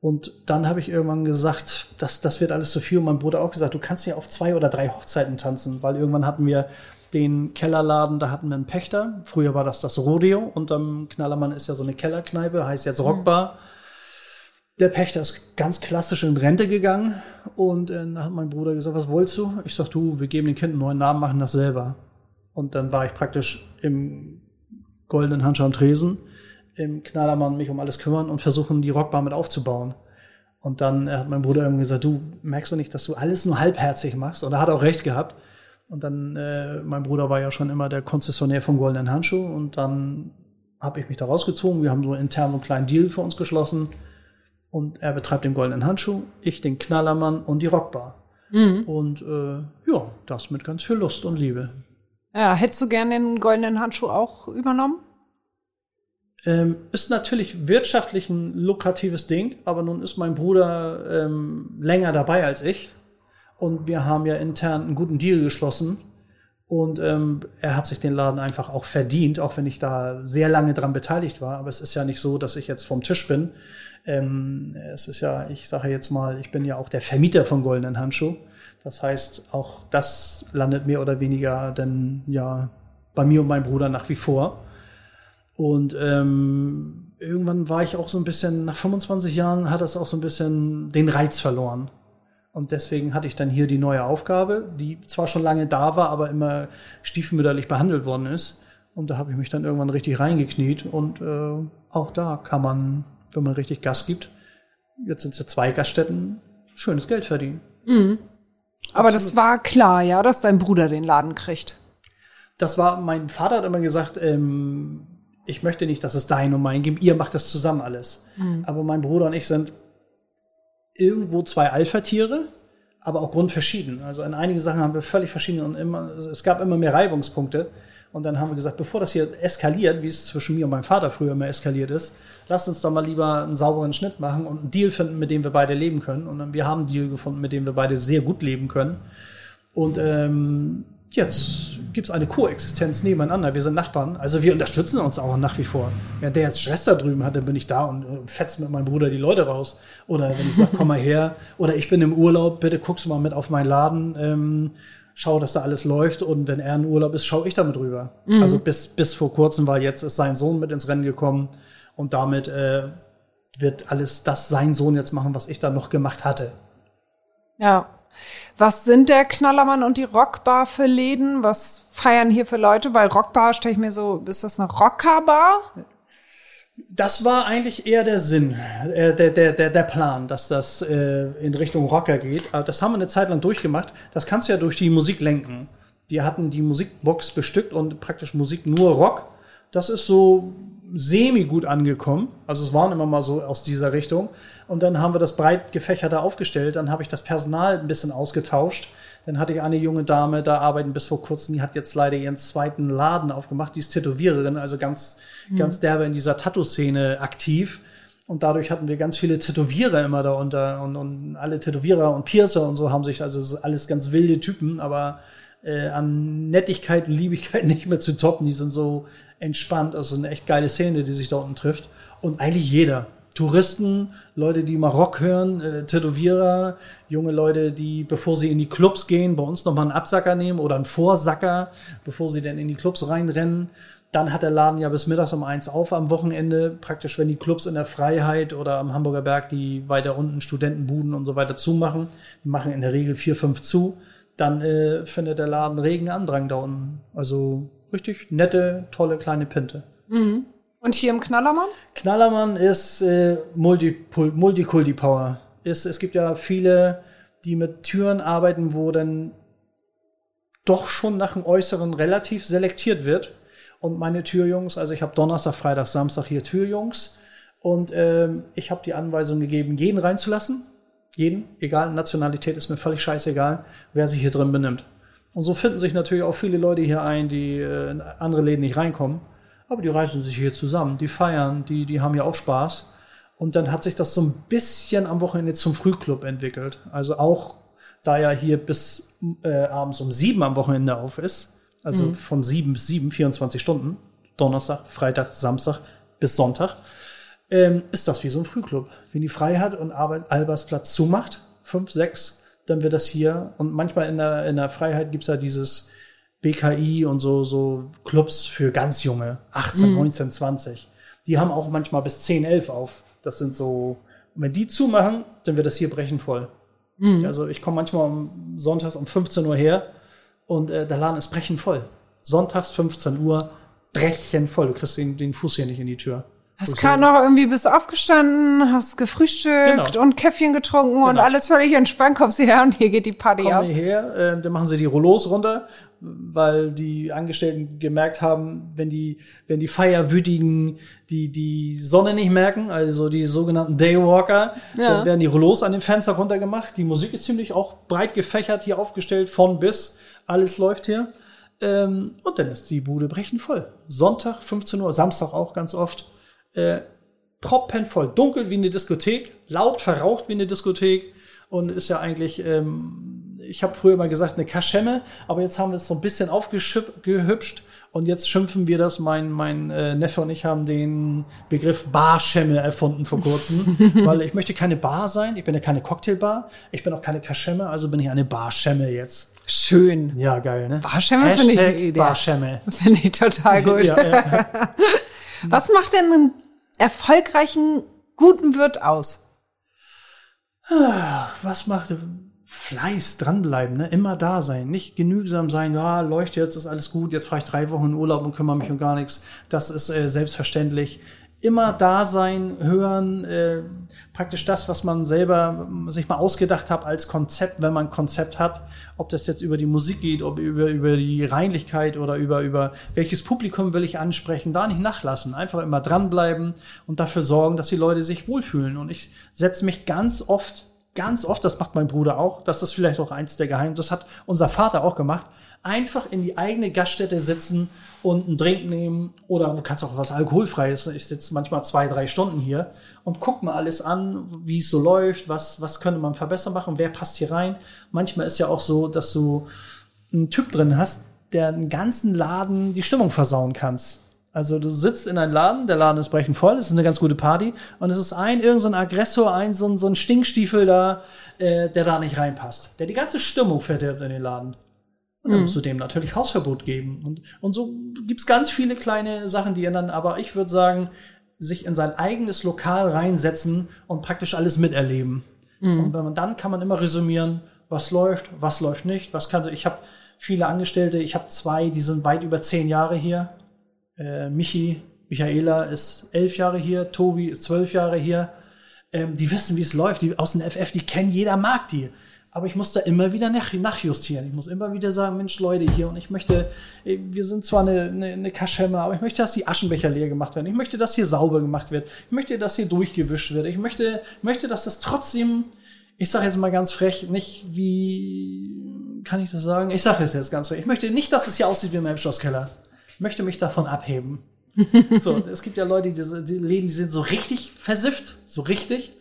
Und dann habe ich irgendwann gesagt, das, das wird alles zu viel. Und mein Bruder auch gesagt, du kannst ja auf zwei oder drei Hochzeiten tanzen, weil irgendwann hatten wir den Kellerladen, da hatten wir einen Pächter. Früher war das das Rodeo und am Knallermann ist ja so eine Kellerkneipe, heißt jetzt Rockbar. Der Pächter ist ganz klassisch in Rente gegangen und äh, dann hat mein Bruder gesagt, was wolltest du? Ich sag, du, wir geben den Kind einen neuen Namen, machen das selber. Und dann war ich praktisch im goldenen Handschuh am Tresen im Knallermann mich um alles kümmern und versuchen, die Rockbar mit aufzubauen. Und dann hat mein Bruder irgendwie gesagt, du merkst du nicht, dass du alles nur halbherzig machst? Und er hat auch recht gehabt. Und dann, äh, mein Bruder war ja schon immer der Konzessionär vom Goldenen Handschuh und dann habe ich mich da rausgezogen. Wir haben so intern so einen kleinen Deal für uns geschlossen. Und er betreibt den Goldenen Handschuh, ich den Knallermann und die Rockbar. Mhm. Und äh, ja, das mit ganz viel Lust und Liebe. Ja, hättest du gern den Goldenen Handschuh auch übernommen? Ähm, ist natürlich wirtschaftlich ein lukratives Ding, aber nun ist mein Bruder ähm, länger dabei als ich. Und wir haben ja intern einen guten Deal geschlossen. Und ähm, er hat sich den Laden einfach auch verdient, auch wenn ich da sehr lange dran beteiligt war. Aber es ist ja nicht so, dass ich jetzt vom Tisch bin. Ähm, es ist ja, ich sage jetzt mal, ich bin ja auch der Vermieter von Goldenen Handschuh. Das heißt, auch das landet mehr oder weniger dann ja bei mir und meinem Bruder nach wie vor. Und ähm, irgendwann war ich auch so ein bisschen, nach 25 Jahren hat das auch so ein bisschen den Reiz verloren. Und deswegen hatte ich dann hier die neue Aufgabe, die zwar schon lange da war, aber immer stiefmütterlich behandelt worden ist. Und da habe ich mich dann irgendwann richtig reingekniet. Und äh, auch da kann man, wenn man richtig Gas gibt, jetzt sind es ja zwei Gaststätten, schönes Geld verdienen. Mhm. Aber Absolut. das war klar, ja, dass dein Bruder den Laden kriegt. Das war, mein Vater hat immer gesagt, ähm, ich möchte nicht, dass es dein und mein gibt, ihr macht das zusammen alles. Mhm. Aber mein Bruder und ich sind irgendwo zwei Alpha-Tiere, aber auch grundverschieden. Also in einigen Sachen haben wir völlig verschiedene und immer, es gab immer mehr Reibungspunkte. Und dann haben wir gesagt, bevor das hier eskaliert, wie es zwischen mir und meinem Vater früher immer eskaliert ist, lasst uns doch mal lieber einen sauberen Schnitt machen und einen Deal finden, mit dem wir beide leben können. Und wir haben einen Deal gefunden, mit dem wir beide sehr gut leben können. Und ähm, jetzt gibt es eine Koexistenz nebeneinander. Wir sind Nachbarn, also wir unterstützen uns auch nach wie vor. Wenn der jetzt Stress da drüben hat, dann bin ich da und äh, fetzt mit meinem Bruder die Leute raus. Oder wenn ich sage, komm mal her, oder ich bin im Urlaub, bitte guckst du mal mit auf meinen Laden, ähm, schau, dass da alles läuft und wenn er in Urlaub ist, schaue ich damit rüber. Mhm. Also bis, bis vor kurzem, weil jetzt ist sein Sohn mit ins Rennen gekommen und damit äh, wird alles das sein Sohn jetzt machen, was ich da noch gemacht hatte. Ja, was sind der Knallermann und die Rockbar für Läden? Was feiern hier für Leute? Weil Rockbar stelle ich mir so, ist das eine Rockerbar? Das war eigentlich eher der Sinn, äh, der, der, der, der Plan, dass das äh, in Richtung Rocker geht. Aber das haben wir eine Zeit lang durchgemacht. Das kannst du ja durch die Musik lenken. Die hatten die Musikbox bestückt und praktisch Musik nur Rock. Das ist so semi gut angekommen. Also es waren immer mal so aus dieser Richtung. Und dann haben wir das breit gefächerte aufgestellt. Dann habe ich das Personal ein bisschen ausgetauscht. Dann hatte ich eine junge Dame, da arbeiten bis vor kurzem, die hat jetzt leider ihren zweiten Laden aufgemacht. Die ist Tätowiererin, also ganz, mhm. ganz derbe in dieser Tattoo-Szene aktiv. Und dadurch hatten wir ganz viele Tätowierer immer da unter und, und alle Tätowierer und Piercer und so haben sich, also alles ganz wilde Typen, aber äh, an Nettigkeit und Liebigkeit nicht mehr zu toppen. Die sind so entspannt. Also eine echt geile Szene, die sich da unten trifft. Und eigentlich jeder. Touristen, Leute, die mal Rock hören, äh, Tätowierer, junge Leute, die, bevor sie in die Clubs gehen, bei uns nochmal einen Absacker nehmen oder einen Vorsacker, bevor sie dann in die Clubs reinrennen. Dann hat der Laden ja bis mittags um eins auf am Wochenende. Praktisch, wenn die Clubs in der Freiheit oder am Hamburger Berg, die weiter unten Studentenbuden und so weiter zumachen, die machen in der Regel vier, fünf zu dann äh, findet der Laden regen Andrang da unten. Also richtig nette, tolle kleine Pinte. Und hier im Knallermann? Knallermann ist äh, Multipul- Multikulti-Power. Ist, es gibt ja viele, die mit Türen arbeiten, wo dann doch schon nach dem Äußeren relativ selektiert wird. Und meine Türjungs, also ich habe Donnerstag, Freitag, Samstag hier Türjungs. Und ähm, ich habe die Anweisung gegeben, jeden reinzulassen. Jeden, egal, Nationalität ist mir völlig scheißegal, wer sich hier drin benimmt. Und so finden sich natürlich auch viele Leute hier ein, die äh, in andere Läden nicht reinkommen. Aber die reißen sich hier zusammen, die feiern, die, die haben ja auch Spaß. Und dann hat sich das so ein bisschen am Wochenende zum Frühclub entwickelt. Also auch da ja hier bis äh, abends um sieben am Wochenende auf ist, also von sieben bis sieben, 24 Stunden, Donnerstag, Freitag, Samstag bis Sonntag, ähm, ist das wie so ein Frühclub. Wenn die frei hat und Arbeit Albersplatz zumacht, fünf, sechs, dann wird das hier. Und manchmal in der, in der Freiheit gibt's ja dieses BKI und so, so Clubs für ganz junge, 18, 19, 20. Die haben auch manchmal bis 10, 11 auf. Das sind so, und wenn die zumachen, dann wird das hier brechen voll. Also ich komme manchmal um sonntags um 15 Uhr her und äh, der Laden ist brechen voll. Sonntags 15 Uhr, brechen voll. Du kriegst den, den Fuß hier nicht in die Tür. Hast gerade noch irgendwie bist aufgestanden, hast gefrühstückt Genau. und Käffchen getrunken und Genau. alles völlig entspannt, kommst hierher und hier geht die Party kommen ab. hierher, äh, dann machen sie die Rollos runter, weil die Angestellten gemerkt haben, wenn die, wenn die Feierwütigen die, die Sonne nicht merken, also die sogenannten Daywalker, Ja. dann werden die Rollos an dem Fenster runtergemacht. Die Musik ist ziemlich auch breit gefächert hier aufgestellt, von bis. Alles läuft hier. Ähm, und dann ist die Bude brechen voll. Sonntag, 15 Uhr, Samstag auch ganz oft. Äh, proppenvoll, dunkel wie eine Diskothek, laut verraucht wie eine Diskothek und ist ja eigentlich, ähm, ich habe früher mal gesagt, eine Kaschemme, aber jetzt haben wir es so ein bisschen aufgehübscht und jetzt schimpfen wir das, mein, mein äh, Neffe und ich haben den Begriff Barschemme erfunden vor kurzem, weil ich möchte keine Bar sein, ich bin ja keine Cocktailbar, ich bin auch keine Kaschemme, also bin ich eine Barschemme jetzt. Schön. Ja, geil, ne? Barschemme finde ich eine Idee. Barschemme. Finde ich total gut. Ja, ja. Was macht denn einen erfolgreichen, guten Wirt aus? was macht Fleiß, dranbleiben, ne? immer da sein, nicht genügsam sein, ja, leuchtet jetzt, ist alles gut, jetzt fahre ich drei Wochen in Urlaub und kümmere mich um gar nichts. Das ist äh, selbstverständlich. Immer da sein, hören, äh, praktisch das, was man selber ähm, sich mal ausgedacht hat als Konzept, wenn man ein Konzept hat, ob das jetzt über die Musik geht, ob über, über die Reinlichkeit oder über, über welches Publikum will ich ansprechen, da nicht nachlassen, einfach immer dranbleiben und dafür sorgen, dass die Leute sich wohlfühlen. Und ich setze mich ganz oft ganz oft, das macht mein Bruder auch, das ist vielleicht auch eins der Geheimnisse, das hat unser Vater auch gemacht, einfach in die eigene Gaststätte sitzen und einen Drink nehmen oder du kannst auch was Alkoholfreies. Ich sitze manchmal zwei, drei Stunden hier und guck mal alles an, wie es so läuft, was, was könnte man verbessern machen, wer passt hier rein. Manchmal ist ja auch so, dass du einen Typ drin hast, der einen ganzen Laden die Stimmung versauen kannst. Also du sitzt in einem Laden, der Laden ist brechend voll, es ist eine ganz gute Party und es ist ein irgend so ein Aggressor, ein so ein, so ein Stinkstiefel da, äh, der da nicht reinpasst, der die ganze Stimmung verdirbt in den Laden. Und dann musst du dem natürlich Hausverbot geben. Und, und so gibt's ganz viele kleine Sachen, die ändern. Aber ich würde sagen, sich in sein eigenes Lokal reinsetzen und praktisch alles miterleben. Und wenn man dann kann man immer resümieren, was läuft, was läuft nicht, was kann. Ich habe viele Angestellte, ich habe zwei, die sind weit über zehn Jahre hier. Äh, Michi, Michaela ist elf Jahre hier, Tobi ist zwölf Jahre hier. Ähm, die wissen, wie es läuft. Die aus dem FF, die kennen, jeder mag die. Aber ich muss da immer wieder nach, nachjustieren. Ich muss immer wieder sagen, Mensch, Leute hier, und ich möchte, wir sind zwar eine, eine, eine Kaschemme, aber ich möchte, dass die Aschenbecher leer gemacht werden. Ich möchte, dass hier sauber gemacht wird. Ich möchte, dass hier durchgewischt wird. Ich möchte, möchte, dass das trotzdem, ich sage jetzt mal ganz frech, nicht wie, kann ich das sagen? Ich sage es jetzt ganz frech. Ich möchte nicht, dass es hier aussieht wie in meinem Schlosskeller. Ich möchte mich davon abheben. so, es gibt ja Leute, die, die Läden, die sind so richtig versifft, so richtig.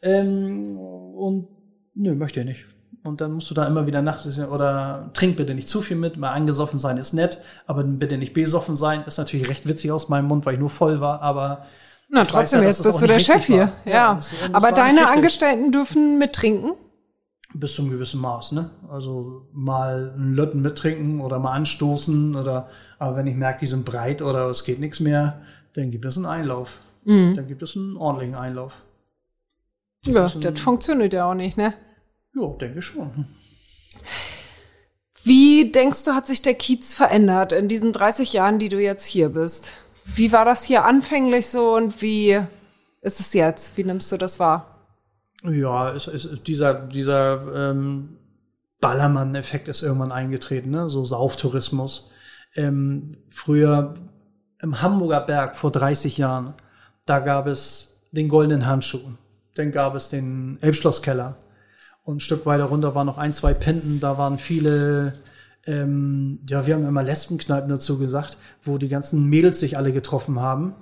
Ähm, und nö, möchte ich nicht. Und dann musst du da immer wieder nachts oder trink bitte nicht zu viel mit. Mal angesoffen sein ist nett, aber bitte nicht besoffen sein. Ist natürlich recht witzig aus meinem Mund, weil ich nur voll war, aber Na, trotzdem, ja, jetzt bist du der Chef hier. Ja. Ja, das- das Aber deine. Angestellten dürfen mittrinken. bis zum gewissen Maß, ne? Also mal einen Lötten mittrinken oder mal anstoßen oder aber wenn ich merke, die sind breit oder es geht nichts mehr, dann gibt es einen Einlauf. Dann gibt es einen ordentlichen Einlauf. Ja, das funktioniert ja auch nicht, ne? Ja, denke schon. Wie denkst du, hat sich der Kiez verändert in diesen 30 Jahren, die du jetzt hier bist? Wie war das hier anfänglich so und wie ist es jetzt? Wie nimmst du das wahr? Ja, es, es, dieser, dieser ähm, Ballermann-Effekt ist irgendwann eingetreten, ne? so Sauftourismus. Ähm, früher im Hamburger Berg vor 30 Jahren, da gab es den goldenen Handschuh, dann gab es den Elbschlosskeller und ein Stück weiter runter waren noch ein, zwei Pinten, da waren viele, ähm, ja, wir haben immer Lesbenkneipen dazu gesagt, wo die ganzen Mädels sich alle getroffen haben.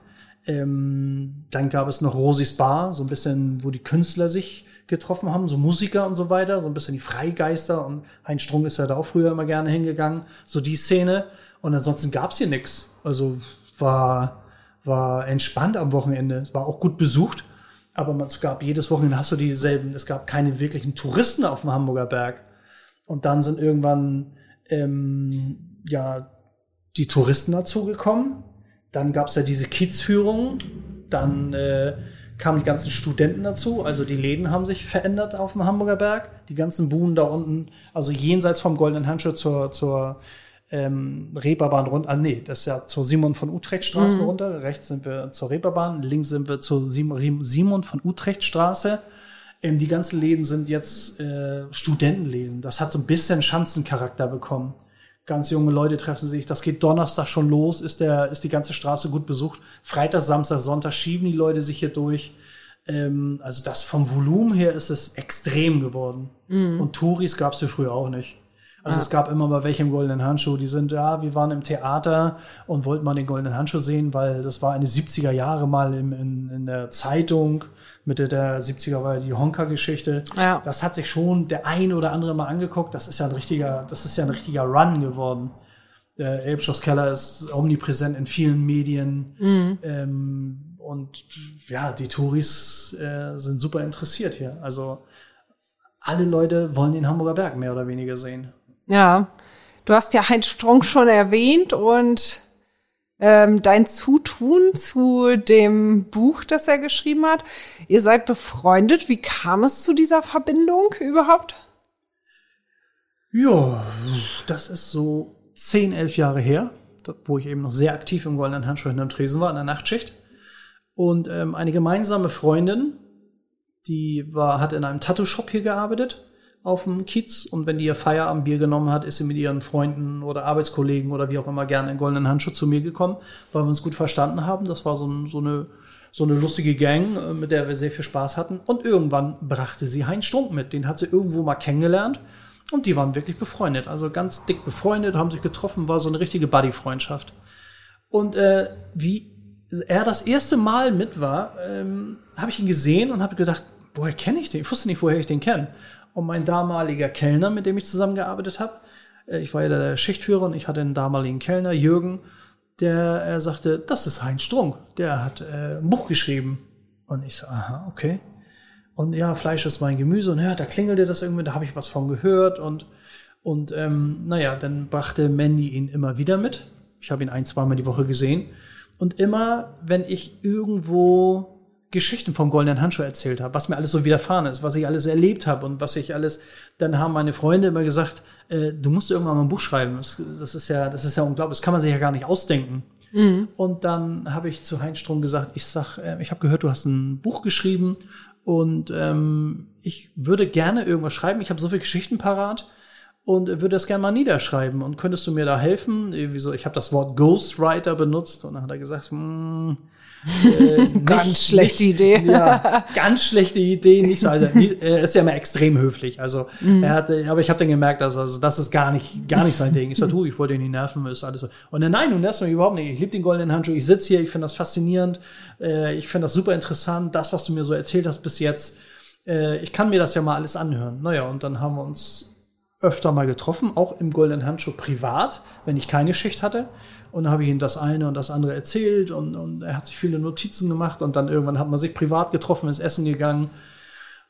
Ähm, dann gab es noch Rosis Bar, so ein bisschen, wo die Künstler sich getroffen haben, so Musiker und so weiter, so ein bisschen die Freigeister und Heinz Strunk ist ja da auch früher immer gerne hingegangen, so die Szene. Und ansonsten gab's hier nix. Also war, war entspannt am Wochenende. Es war auch gut besucht, aber es gab jedes Wochenende hast du dieselben, es gab keine wirklichen Touristen auf dem Hamburger Berg. Und dann sind irgendwann ähm, ja die Touristen dazugekommen. Dann gab's ja diese Kiezführung. Dann äh, kamen die ganzen Studenten dazu, also die Läden haben sich verändert auf dem Hamburger Berg. Die ganzen Buhnen da unten, also jenseits vom Goldenen Handschuh zur, zur ähm, Reeperbahn runter. Ah, nee, das ist ja zur Simon von Utrecht Straße mhm. runter. Rechts sind wir zur Reeperbahn, links sind wir zur Simon von Utrecht Straße. Ähm, die ganzen Läden sind jetzt äh, Studentenläden. Das hat so ein bisschen Schanzencharakter bekommen ganz junge Leute treffen sich. Das geht Donnerstag schon los, ist, der, ist die ganze Straße gut besucht. Freitag, Samstag, Sonntag schieben die Leute sich hier durch. Ähm, also das vom Volumen her ist es extrem geworden. Mhm. Und Touris gab es hier früher auch nicht. Also ah. es gab immer mal welche im goldenen Handschuh, die sind, ja, wir waren im Theater und wollten mal den goldenen Handschuh sehen, weil das war eine 70er Jahre mal im, in, in der Zeitung. Mitte der 70er war die Honka-Geschichte. Ja. Das hat sich schon der ein oder andere mal angeguckt. Das ist ja ein richtiger, das ist ja ein richtiger Run geworden. Der Elbschlosskeller ist omnipräsent in vielen Medien. Mhm. Ähm, und ja, die Touris äh, sind super interessiert hier. Also alle Leute wollen den Hamburger Berg mehr oder weniger sehen. Ja, du hast ja Heinz Strunk schon erwähnt und ähm, dein Zutun zu dem Buch, das er geschrieben hat. Ihr seid befreundet. Wie kam es zu dieser Verbindung überhaupt? Ja, das ist so zehn, elf Jahre her, wo ich eben noch sehr aktiv im Goldenen Handschuh hinterm Tresen war, in der Nachtschicht. Und ähm, eine gemeinsame Freundin, die war, hat in einem Tattoo-Shop hier gearbeitet auf dem Kiez und wenn die ihr Feierabendbier genommen hat, ist sie mit ihren Freunden oder Arbeitskollegen oder wie auch immer gerne in goldenen Handschuh zu mir gekommen, weil wir uns gut verstanden haben. Das war so, so eine so eine lustige Gang, äh, mit der wir sehr viel Spaß hatten. Und irgendwann brachte sie Heinz Strunk mit. Den hat sie irgendwo mal kennengelernt. Und die waren wirklich befreundet. Also ganz dick befreundet, haben sich getroffen, war so eine richtige Buddy-Freundschaft. Und äh, wie er das erste Mal mit war, ähm, habe ich ihn gesehen und habe gedacht, woher kenne ich den? Ich wusste nicht, woher ich den kenne. Und mein damaliger Kellner, mit dem ich zusammengearbeitet habe, äh, ich war ja der Schichtführer und ich hatte einen damaligen Kellner, Jürgen, der äh, sagte, das ist Heinz Strunk, der hat äh, ein Buch geschrieben. Und ich so, aha, okay. Und ja, Fleisch ist mein Gemüse. Und ja, da klingelte das irgendwie, da habe ich was von gehört. Und, und ähm, naja, dann brachte Mandy ihn immer wieder mit. Ich habe ihn ein, zweimal die Woche gesehen. Und immer, wenn ich irgendwo Geschichten vom goldenen Handschuh erzählt habe, was mir alles so widerfahren ist, was ich alles erlebt habe und was ich alles, dann haben meine Freunde immer gesagt, äh, du musst irgendwann mal ein Buch schreiben. Das, das, ist ja, das ist ja unglaublich, das kann man sich ja gar nicht ausdenken. Mhm. Und dann habe ich zu Heinz Strom gesagt, ich sag, äh, ich habe gehört, du hast ein Buch geschrieben und ähm, ich würde gerne irgendwas schreiben. Ich habe so viele Geschichten parat und würde das gerne mal niederschreiben. Und könntest du mir da helfen? Wieso? Ich habe das Wort Ghostwriter benutzt und dann hat er gesagt, hm, äh, ganz nicht, schlechte nicht, Idee. Ja, ganz schlechte Idee. Nicht so, also er ist ja immer extrem höflich. Also mhm. er hatte, aber ich habe dann gemerkt, dass also das ist gar nicht, gar nicht sein Ding. Ich sag, du, ich wollte ihn nicht nerven, ist alles so. Und dann, nein, du nervst mich überhaupt nicht. Ich liebe den goldenen Handschuh. Ich sitze hier, ich finde das faszinierend. Äh, ich finde das super interessant. Das, was du mir so erzählt hast bis jetzt. Äh, ich kann mir das ja mal alles anhören. Naja, und dann haben wir uns öfter mal getroffen, auch im Goldenen Handschuh privat, wenn ich keine Schicht hatte. Und dann habe ich ihm das eine und das andere erzählt und, und er hat sich viele Notizen gemacht und dann irgendwann hat man sich privat getroffen, ins Essen gegangen.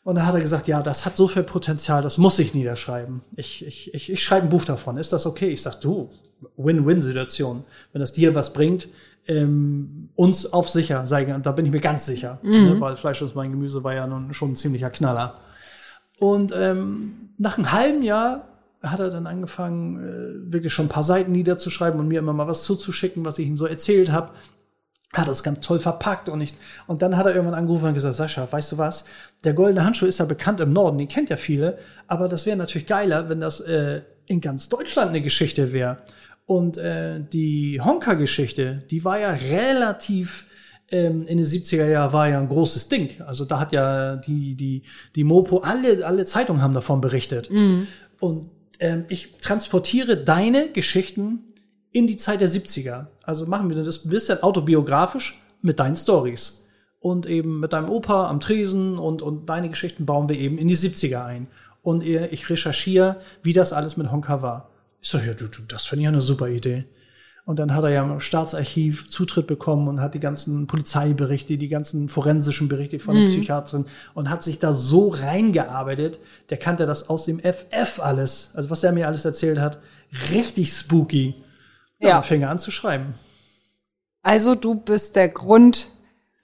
Und da hat er gesagt, ja, das hat so viel Potenzial, das muss ich niederschreiben. Ich, ich, ich, ich schreibe ein Buch davon. Ist das okay? Ich sag, du, Win-Win-Situation. Wenn das dir was bringt, ähm, uns auf sicher, sei, da bin ich mir ganz sicher. Mhm. Ne, weil Fleisch ist mein Gemüse war ja nun schon ein ziemlicher Knaller. Und ähm, nach einem halben Jahr hat er dann angefangen, äh, wirklich schon ein paar Seiten niederzuschreiben und mir immer mal was zuzuschicken, was ich ihm so erzählt habe. Hat das ganz toll verpackt und ich, und dann hat er irgendwann angerufen und gesagt, Sascha, weißt du was? Der goldene Handschuh ist ja bekannt im Norden, den kennt ja viele, aber das wäre natürlich geiler, wenn das äh, in ganz Deutschland eine Geschichte wäre. Und äh, die Honka-Geschichte, die war ja relativ ähm, in den 70er Jahren war ja ein großes Ding. Also da hat ja die, die, die Mopo, alle, alle Zeitungen haben davon berichtet. Mhm. Und ähm, ich transportiere deine Geschichten in die Zeit der 70er. Also machen wir das ein bisschen autobiografisch mit deinen Stories. Und eben mit deinem Opa am Tresen und, und deine Geschichten bauen wir eben in die 70er ein. Und ich recherchiere, wie das alles mit Honka war. Ich sage, ja, du, du, das finde ich ja eine super Idee. Und dann hat er ja im Staatsarchiv Zutritt bekommen und hat die ganzen Polizeiberichte, die ganzen forensischen Berichte von mhm. Psychiaterin und hat sich da so reingearbeitet. Der kannte das aus dem FF alles. Also was der mir alles erzählt hat. Richtig spooky. Ja, ja. Und fing an zu schreiben. Also du bist der Grund,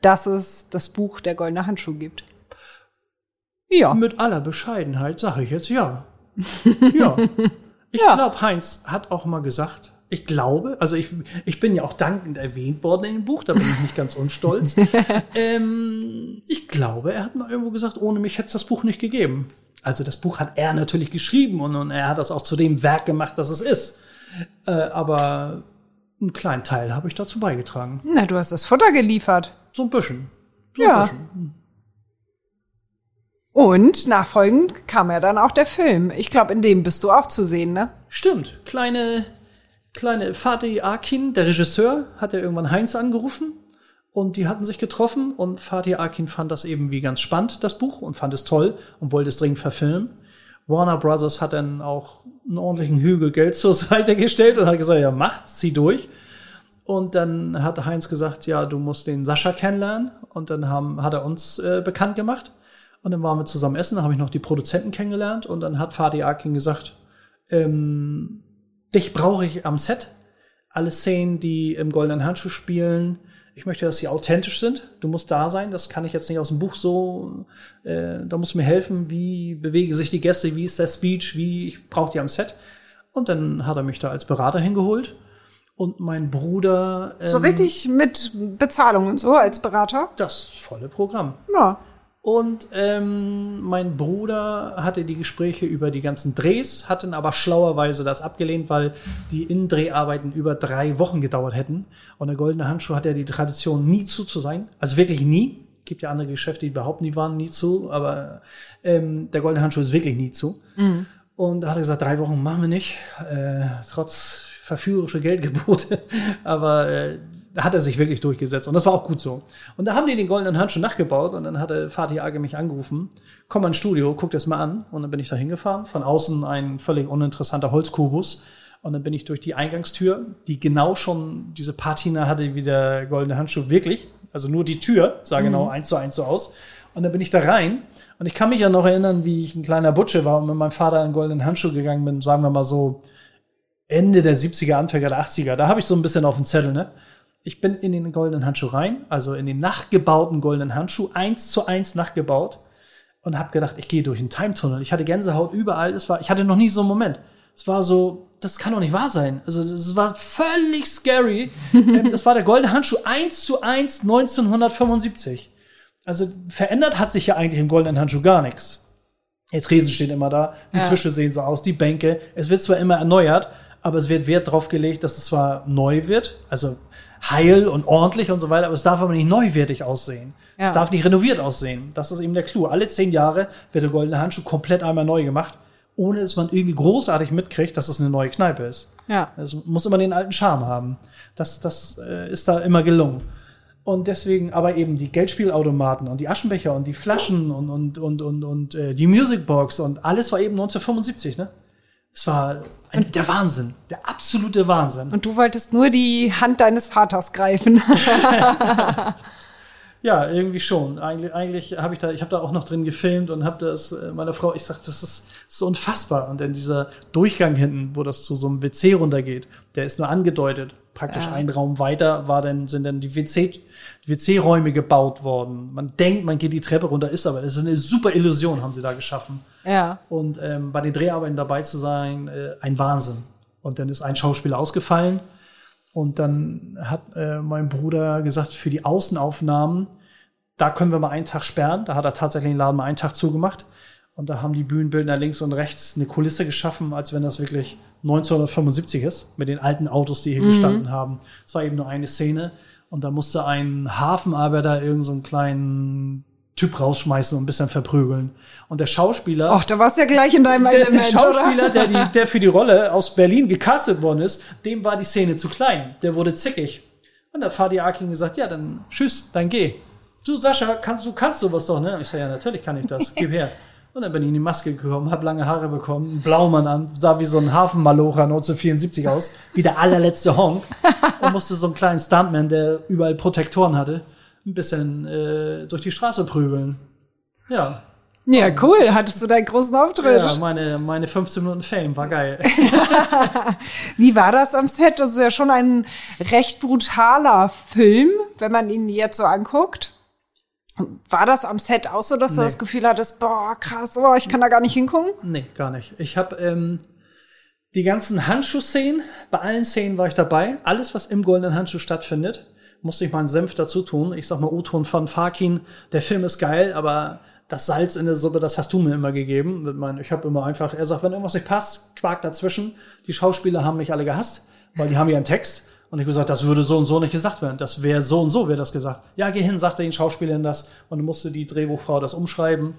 dass es das Buch Der Goldene Handschuh gibt. Ja. Mit aller Bescheidenheit sage ich jetzt ja. ja. Ich ja. glaube, Heinz hat auch mal gesagt, ich glaube, also ich, ich bin ja auch dankend erwähnt worden in dem Buch, da bin ich nicht ganz unstolz. ähm, ich glaube, er hat mal irgendwo gesagt, ohne mich hätte es das Buch nicht gegeben. Also das Buch hat er natürlich geschrieben und, und er hat das auch zu dem Werk gemacht, das es ist. Äh, aber einen kleinen Teil habe ich dazu beigetragen. Na, du hast das Futter geliefert. So ein bisschen. So ja. Ein bisschen. Und nachfolgend kam ja dann auch der Film. Ich glaube, in dem bist du auch zu sehen, ne? Stimmt. Kleine kleine Fatih Akin, der Regisseur, hat ja irgendwann Heinz angerufen und die hatten sich getroffen und Fatih Akin fand das eben wie ganz spannend, das Buch, und fand es toll und wollte es dringend verfilmen. Warner Brothers hat dann auch einen ordentlichen Hügel Geld zur Seite gestellt und hat gesagt, ja, macht's, zieh durch. Und dann hat Heinz gesagt, ja, du musst den Sascha kennenlernen. Und dann haben, hat er uns äh, bekannt gemacht. Und dann waren wir zusammen essen, dann habe ich noch die Produzenten kennengelernt. Und dann hat Fatih Akin gesagt, ähm, Dich brauche ich am Set. Alle Szenen, die im Goldenen Handschuh spielen, ich möchte, dass sie authentisch sind. Du musst da sein. Das kann ich jetzt nicht aus dem Buch so. Äh, da muss mir helfen, wie bewegen sich die Gäste, wie ist der Speech, wie ich brauche die am Set. Und dann hat er mich da als Berater hingeholt. Und mein Bruder. Ähm, so richtig mit Bezahlung und so als Berater? Das volle Programm. Ja. Und ähm, mein Bruder hatte die Gespräche über die ganzen Drehs, hat dann aber schlauerweise das abgelehnt, weil die Innendreharbeiten über drei Wochen gedauert hätten. Und der Goldene Handschuh hat ja die Tradition, nie zu zu sein. Also wirklich nie. Gibt ja andere Geschäfte, die behaupten, die waren nie zu, aber ähm, der Goldene Handschuh ist wirklich nie zu. Mhm. Und da hat er gesagt, drei Wochen machen wir nicht, äh, trotz verführerische Geldgebote. aber äh, da hat er sich wirklich durchgesetzt und das war auch gut so. Und da haben die den goldenen Handschuh nachgebaut und dann hatte Fatih Age mich angerufen, komm mal ins Studio, guck das mal an und dann bin ich da hingefahren. Von außen ein völlig uninteressanter Holzkubus und dann bin ich durch die Eingangstür, die genau schon diese Patina hatte wie der goldene Handschuh wirklich, also nur die Tür sah genau mhm. eins zu eins so aus. Und dann bin ich da rein und ich kann mich ja noch erinnern, wie ich ein kleiner Butsche war und mit meinem Vater in goldenen Handschuh gegangen bin, sagen wir mal so Ende der 70er, Anfänger der 80er. Da habe ich so ein bisschen auf dem Zettel, ne? Ich bin in den goldenen Handschuh rein, also in den nachgebauten goldenen Handschuh, eins zu eins nachgebaut und habe gedacht, ich gehe durch einen Time-Tunnel. Ich hatte Gänsehaut überall. Es war, ich hatte noch nie so einen Moment. Es war so, das kann doch nicht wahr sein. Also es war völlig scary. Ähm, das war der goldene Handschuh eins zu eins 1975. Also verändert hat sich ja eigentlich im goldenen Handschuh gar nichts. Der Tresen steht immer da, die ja. Tische sehen so aus, die Bänke. Es wird zwar immer erneuert, aber es wird Wert drauf gelegt, dass es zwar neu wird, also heil und ordentlich und so weiter, aber es darf aber nicht neuwertig aussehen. Ja. Es darf nicht renoviert aussehen. Das ist eben der Clou. Alle zehn Jahre wird der goldene Handschuh komplett einmal neu gemacht, ohne dass man irgendwie großartig mitkriegt, dass es eine neue Kneipe ist. Ja. Es muss immer den alten Charme haben. Das, das äh, ist da immer gelungen. Und deswegen aber eben die Geldspielautomaten und die Aschenbecher und die Flaschen und, und, und, und, und äh, die Musicbox und alles war eben 1975, ne? Es war ein, der Wahnsinn, der absolute Wahnsinn. Und du wolltest nur die Hand deines Vaters greifen. Ja, irgendwie schon. Eigentlich, eigentlich habe ich da, ich habe da auch noch drin gefilmt und habe das äh, meiner Frau, ich sag, das ist so unfassbar. Und dann dieser Durchgang hinten, wo das zu so einem WC runtergeht, der ist nur angedeutet. Praktisch Ja. ein Raum weiter war dann, sind dann die WC, WC-Räume gebaut worden. Man denkt, man geht die Treppe runter, ist aber, es ist eine super Illusion, haben sie da geschaffen. Ja. Und ähm, bei den Dreharbeiten dabei zu sein, äh, ein Wahnsinn. Und dann ist ein Schauspieler ausgefallen. Und dann hat äh, mein Bruder gesagt, für die Außenaufnahmen, da können wir mal einen Tag sperren. Da hat er tatsächlich den Laden mal einen Tag zugemacht. Und da haben die Bühnenbildner links und rechts eine Kulisse geschaffen, als wenn das wirklich 1975 ist, mit den alten Autos, die hier gestanden haben. Es war eben nur eine Szene. Und da musste ein Hafenarbeiter irgendeinen so einen kleinen Typ rausschmeißen und ein bisschen verprügeln. Und der Schauspieler Och, da warst du ja gleich in deinem der, der Element, Schauspieler, oder? der, die, der für die Rolle aus Berlin gecastet worden ist, dem war die Szene zu klein. Der wurde zickig. Und da hat Fadi Akin gesagt, ja, dann tschüss, dann geh. Du, Sascha, kannst, du kannst sowas doch, ne? Ich sag, ja, natürlich kann ich das. Gib her. Und dann bin ich in die Maske gekommen, hab lange Haare bekommen, einen Blaumann an, sah wie so ein Hafenmalocher 1974 aus, wie der allerletzte Honk. Und musste so einen kleinen Stuntman, der überall Protektoren hatte, ein bisschen äh, durch die Straße prügeln. Ja, Ja, cool. Hattest du deinen großen Auftritt? ja, meine, meine 15 Minuten Fame war geil. Wie war das am Set? Das ist ja schon ein recht brutaler Film, wenn man ihn jetzt so anguckt. War das am Set auch so, dass du Nee. das Gefühl hattest, boah, krass, oh, ich kann da gar nicht hingucken? Nee, gar nicht. Ich habe ähm, die ganzen Handschuhszenen, bei allen Szenen war ich dabei. Alles, was im goldenen Handschuh stattfindet, musste ich meinen Senf dazu tun. Ich sag mal, O-Ton von Farkin, der Film ist geil, aber das Salz in der Suppe, das hast du mir immer gegeben. Ich habe immer einfach, er sagt, wenn irgendwas nicht passt, Quark dazwischen. Die Schauspieler haben mich alle gehasst, weil die haben ja einen Text. Und ich gesagt, das würde so und so nicht gesagt werden. Das wäre so und so, wäre das gesagt. Ja, geh hin, sagte den Schauspielern das. Und dann musste die Drehbuchfrau das umschreiben.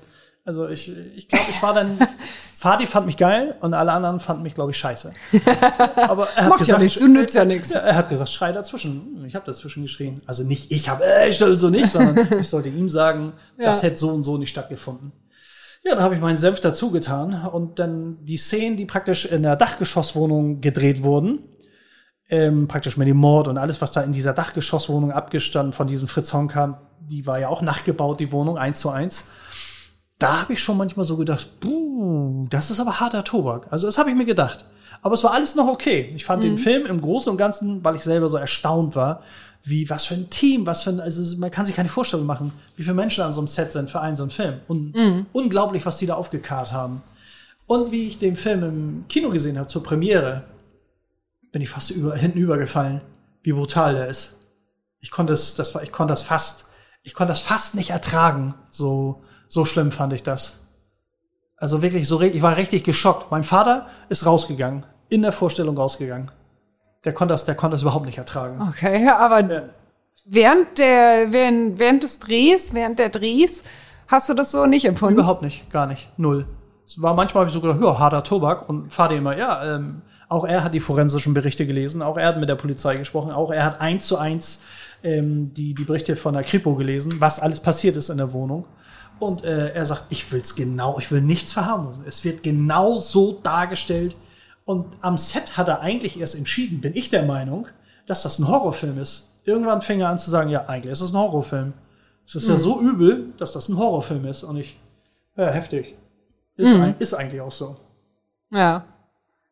Also ich, ich glaube, ich war dann, Fadi fand mich geil und alle anderen fanden mich, glaube ich, scheiße. Aber er hat Macht ja gesagt, nichts, du nützt ja nichts. Ja, er hat gesagt, schrei dazwischen. Ich habe dazwischen geschrien. Also nicht ich habe, äh, ich so nicht, sondern ich sollte ihm sagen, das Ja. hätte so und so nicht stattgefunden. Ja, dann habe ich meinen Senf dazu getan und dann die Szenen, die praktisch in der Dachgeschosswohnung gedreht wurden, ähm, praktisch mit dem Mord und alles, was da in dieser Dachgeschosswohnung abgestanden von diesem Fritz Honka, die war ja auch nachgebaut, die Wohnung, eins zu eins. Da habe ich schon manchmal so gedacht, buh, das ist aber harter Tobak. Also das habe ich mir gedacht. Aber es war alles noch okay. Ich fand den Film im Großen und Ganzen, weil ich selber so erstaunt war, wie, was für ein Team, was für ein, also man kann sich keine Vorstellung machen, wie viele Menschen an so einem Set sind für einen so einen Film. Und unglaublich, was die da aufgekarrt haben. Und wie ich den Film im Kino gesehen habe zur Premiere, bin ich fast über, hinten übergefallen, wie brutal der ist. Ich konnte es, das war, ich konnte das fast, ich konnte das fast nicht ertragen. So, so schlimm fand ich das. Also wirklich so, ich war richtig geschockt. Mein Vater ist rausgegangen, in der Vorstellung rausgegangen. Der konnte das, der konnte das überhaupt nicht ertragen. Okay, aber Ja. während der, während, während des Drehs, während der Drehs, hast du das so nicht empfunden? Überhaupt nicht, gar nicht, null. Es war manchmal habe ich so gedacht, ja, harter Tobak und Vater immer, ja, ähm, auch er hat die forensischen Berichte gelesen, auch er hat mit der Polizei gesprochen, auch er hat eins zu eins ähm, die, die Berichte von der Kripo gelesen, was alles passiert ist in der Wohnung. Und äh, er sagt, ich will's genau, ich will nichts verharmlosen. Es wird genau so dargestellt. Und am Set hat er eigentlich erst entschieden, bin ich der Meinung, dass das ein Horrorfilm ist. Irgendwann fing er an zu sagen, ja, eigentlich ist es ein Horrorfilm. Es ist ja so übel, dass das ein Horrorfilm ist. Und ich, ja, heftig. Ist, ein, ist eigentlich auch so. Ja.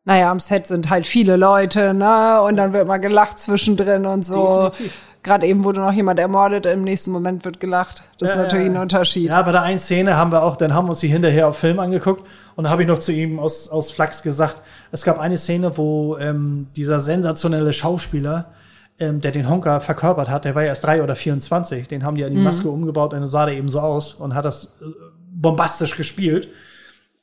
Naja, am Set sind halt viele Leute, ne? Und dann wird mal gelacht zwischendrin und so. Definitiv. Gerade eben wurde noch jemand ermordet, im nächsten Moment wird gelacht. Das ist Ja, natürlich ja, ein. Unterschied. Ja, bei der einen Szene haben wir auch, dann haben wir uns die hinterher auf Film angeguckt und da habe ich noch zu ihm aus, aus Flachs gesagt, es gab eine Szene, wo ähm, dieser sensationelle Schauspieler, ähm, der den Honka verkörpert hat, der war ja erst drei oder 24, den haben die an die Maske umgebaut und dann sah der eben so aus und hat das äh, bombastisch gespielt.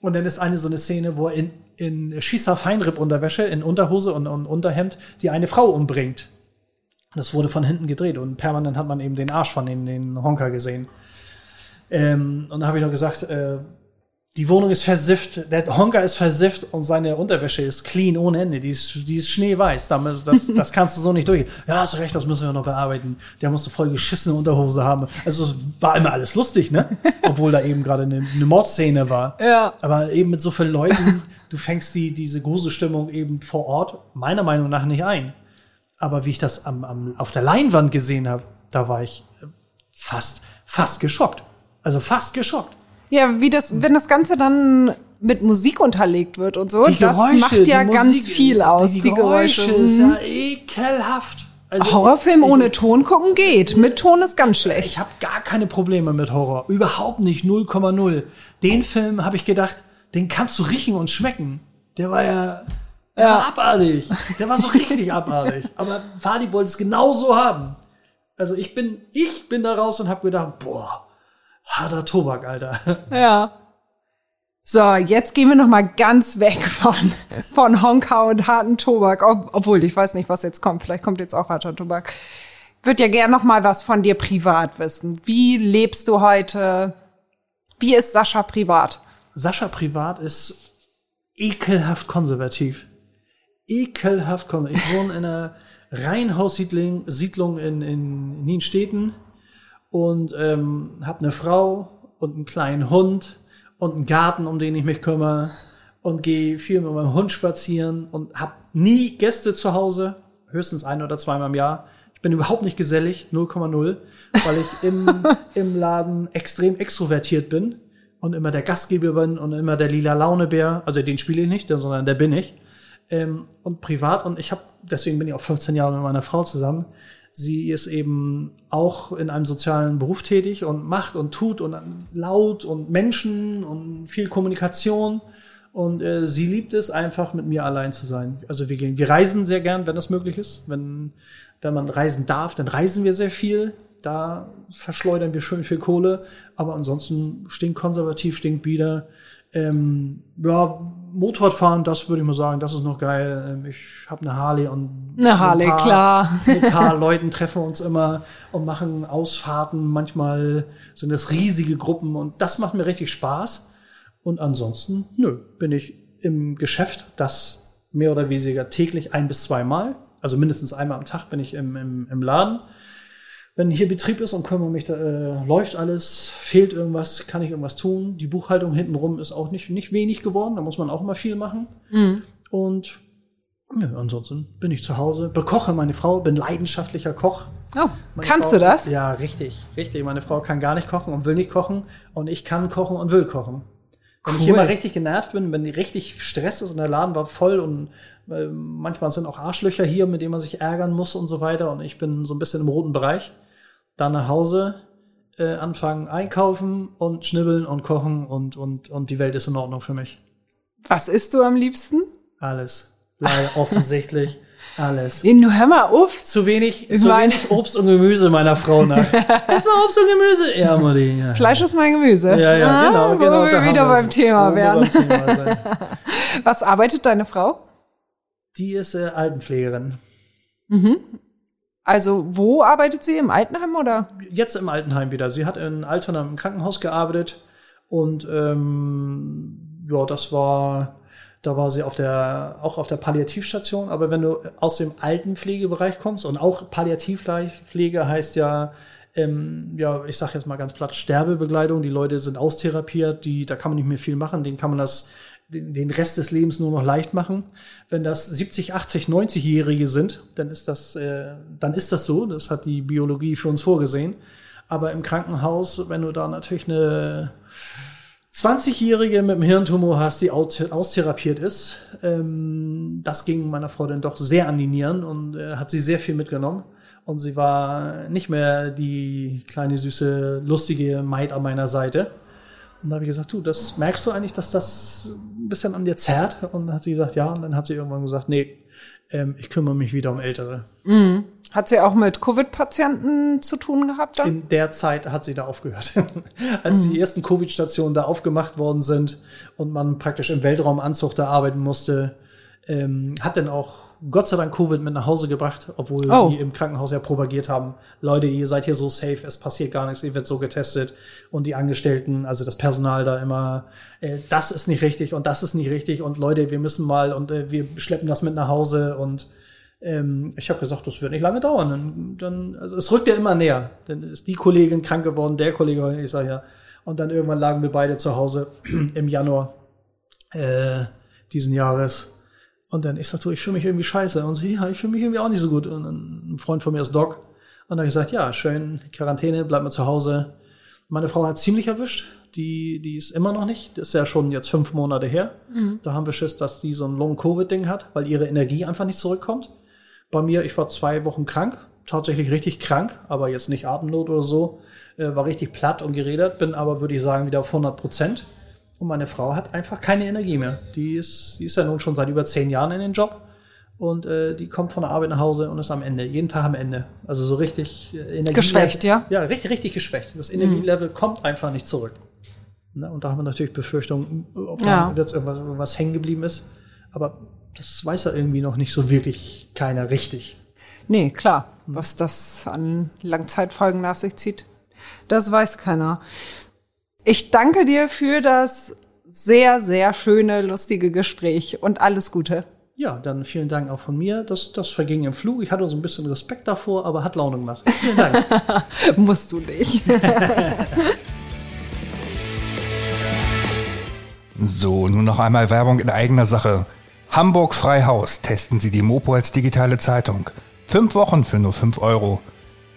Und dann ist eine so eine Szene, wo er in, in schießer Feinripp-Unterwäsche, in Unterhose und, und Unterhemd, die eine Frau umbringt. Das wurde von hinten gedreht und permanent hat man eben den Arsch von den, den Honka gesehen. Ähm, und da habe ich noch gesagt, äh, die Wohnung ist versifft, der Honka ist versifft und seine Unterwäsche ist clean ohne Ende. Die ist, die ist schneeweiß. Damit- Das, das kannst du so nicht durch. Ja, hast recht, das müssen wir noch bearbeiten. Der musste voll geschissene Unterhose haben. Also es war immer alles lustig, ne? Obwohl da eben gerade eine, eine Mordszene war. Ja. Aber eben mit so vielen Leuten, du fängst die, diese Gruselstimmung eben vor Ort meiner Meinung nach nicht ein. Aber wie ich das am, am, auf der Leinwand gesehen habe, da war ich fast, fast geschockt. Also fast geschockt. Ja, wie das, wenn das Ganze dann mit Musik unterlegt wird und so, Die das Geräusche, macht ja die ganz Musik, viel aus, die, Geräusche. ist Mhm. ja ekelhaft. Also, Horrorfilm ich- ohne Ton gucken geht. Mit Ton ist ganz schlecht. Ich habe gar keine Probleme mit Horror. Überhaupt nicht. 0,0. Den Film habe ich gedacht, den kannst du riechen und schmecken. Der war ja, der war abartig. Der war so richtig abartig. Aber Fadi wollte es genau so haben. Also ich bin, ich bin da raus und habe gedacht, boah, harter Tobak, Alter. Ja. So, jetzt gehen wir noch mal ganz weg von, von Honka und harten Tobak. Ob, obwohl, ich weiß nicht, was jetzt kommt. Vielleicht kommt jetzt auch harter Tobak. Ich würde ja gern noch mal was von dir privat wissen. Wie lebst du heute? Wie ist Sascha privat? Sascha privat ist ekelhaft konservativ. Ekelhaft konservativ. Ich wohne in einer Reihenhaussiedlung Siedlung in, in Nienstädten und ähm, habe eine Frau und einen kleinen Hund und einen Garten, um den ich mich kümmere und gehe viel mit meinem Hund spazieren und habe nie Gäste zu Hause, höchstens ein oder zweimal im Jahr. Ich bin überhaupt nicht gesellig, 0,0, weil ich im, im Laden extrem extrovertiert bin und immer der Gastgeber bin und immer der lila Launebär. Also den spiele ich nicht, sondern der bin ich. Ähm, und privat und ich habe, deswegen bin ich auch 15 Jahre mit meiner Frau zusammen. Sie ist eben auch in einem sozialen Beruf tätig und macht und tut und laut und Menschen und viel Kommunikation. Und äh, sie liebt es einfach, mit mir allein zu sein. Also wir gehen, wir reisen sehr gern, wenn das möglich ist. Wenn, wenn man reisen darf, dann reisen wir sehr viel. Da verschleudern wir schön viel Kohle. Aber ansonsten stinkt konservativ, stinkt bieder. Ähm, ja, Motorradfahren, das würde ich mal sagen, das ist noch geil. Ähm, Ich habe eine Harley und Eine Harley, ein paar, klar. Mit ein paar Leuten treffen uns immer und machen Ausfahrten. Manchmal sind das riesige Gruppen und das macht mir richtig Spaß. Und ansonsten, nö, bin ich im Geschäft, das mehr oder weniger täglich ein bis zweimal, also mindestens einmal am Tag bin ich im, im, im Laden. Wenn hier Betrieb ist und kümmere mich, da äh, läuft alles, fehlt irgendwas, kann ich irgendwas tun. Die Buchhaltung hintenrum ist auch nicht, nicht wenig geworden, da muss man auch immer viel machen. Und nö, ansonsten bin ich zu Hause, bekoche meine Frau, bin leidenschaftlicher Koch. Oh, Meine kannst Frau, du das? Ja, richtig, richtig. Meine Frau kann gar nicht kochen und will nicht kochen und ich kann kochen und will kochen. Wenn ich hier mal richtig genervt bin, wenn richtig Stress ist und der Laden war voll und äh, manchmal sind auch Arschlöcher hier, mit denen man sich ärgern muss und so weiter und ich bin so ein bisschen im roten Bereich, dann nach Hause äh, anfangen einkaufen und schnibbeln und kochen und, und, und die Welt ist in Ordnung für mich. Was isst du am liebsten? Alles. Leider offensichtlich alles. Nun, hör mal auf. Zu wenig, Ich zu wenig Obst und Gemüse meiner Frau nach. Iss mal Obst und Gemüse. Ja, Mutti. Ja. Fleisch ist mein Gemüse. Ja, ja, Ah, genau, wo genau. wir da wieder beim Thema Wo wären. beim Thema. Was arbeitet deine Frau? Die ist äh, Altenpflegerin. Also, wo arbeitet sie? Im Altenheim oder? Jetzt im Altenheim wieder. Sie hat in Altona im Krankenhaus gearbeitet und ähm, ja, das war, da war sie auf der, auch auf der Palliativstation. Aber wenn du aus dem Altenpflegebereich kommst und auch Palliativpflege heißt ja, ähm, ja, ich sag jetzt mal ganz platt, Sterbebegleitung. Die Leute sind austherapiert, die, da kann man nicht mehr viel machen, denen kann man das den Rest des Lebens nur noch leicht machen. Wenn das 70, 80, 90-Jährige sind, dann ist das, äh, dann ist das so. Das hat die Biologie für uns vorgesehen. Aber im Krankenhaus, wenn du da natürlich eine 20-Jährige mit einem Hirntumor hast, die aus- austherapiert ist, ähm, das ging meiner Frau dann doch sehr an die Nieren und äh, hat sie sehr viel mitgenommen. Und sie war nicht mehr die kleine, süße, lustige Maid an meiner Seite. Und da habe ich gesagt, du, das merkst du eigentlich, dass das ein bisschen an dir zerrt? Und dann hat sie gesagt, ja. Und dann hat sie irgendwann gesagt, nee, ähm, ich kümmere mich wieder um Ältere. Hat sie auch mit Covid-Patienten zu tun gehabt dann? In der Zeit hat sie da aufgehört. Als die ersten Covid-Stationen da aufgemacht worden sind und man praktisch im Weltraumanzug da arbeiten musste, ähm, hat dann auch Gott sei Dank Covid mit nach Hause gebracht, obwohl Oh. die im Krankenhaus ja propagiert haben, Leute, ihr seid hier so safe, es passiert gar nichts, ihr wird so getestet und die Angestellten, also das Personal da immer, äh, das ist nicht richtig und das ist nicht richtig und Leute, wir müssen mal und äh, wir schleppen das mit nach Hause und ähm, ich habe gesagt, das wird nicht lange dauern. Dann, dann, also es rückt ja immer näher. Dann ist die Kollegin krank geworden, der Kollege, ich sage ja. Und dann irgendwann lagen wir beide zu Hause im Januar äh, diesen Jahres. Und dann ich sag, du, ich fühle mich irgendwie scheiße. Und sie, ja, ich fühle mich irgendwie auch nicht so gut. Und ein Freund von mir ist Doc. Und dann habe ich gesagt, ja, schön, Quarantäne, bleib mal zu Hause. Meine Frau hat ziemlich erwischt. Die, die ist immer noch nicht. Das ist ja schon jetzt fünf Monate her. Mhm. Da haben wir Schiss, dass die so ein Long-Covid-Ding hat, weil ihre Energie einfach nicht zurückkommt. Bei mir, ich war zwei Wochen krank, tatsächlich richtig krank, aber jetzt nicht Atemnot oder so. Äh, war richtig platt und geredet, bin aber, würde ich sagen, wieder auf 100 Prozent. Und meine Frau hat einfach keine Energie mehr. Die ist, die ist ja nun schon seit über zehn Jahren in den Job und äh, die kommt von der Arbeit nach Hause und ist am Ende, jeden Tag am Ende. Also so richtig äh, Energie. Geschwächt, ja? Ja, richtig, richtig geschwächt. Das Energielevel mhm. kommt einfach nicht zurück. Ne? Und da haben wir natürlich Befürchtungen, ob ja. da jetzt irgendwas, irgendwas hängen geblieben ist. Aber das weiß ja irgendwie noch nicht so wirklich keiner richtig. Nee, klar. Hm. Was das an Langzeitfolgen nach sich zieht, das weiß keiner. Ich danke dir für das sehr, sehr schöne, lustige Gespräch und alles Gute. Ja, dann vielen Dank auch von mir. Das, das verging im Flug. Ich hatte so ein bisschen Respekt davor, aber hat Laune gemacht. Vielen Dank. Musst du nicht. so, nun noch einmal Werbung in eigener Sache. Hamburg Freihaus. Testen Sie die Mopo als digitale Zeitung. Fünf Wochen für nur fünf Euro.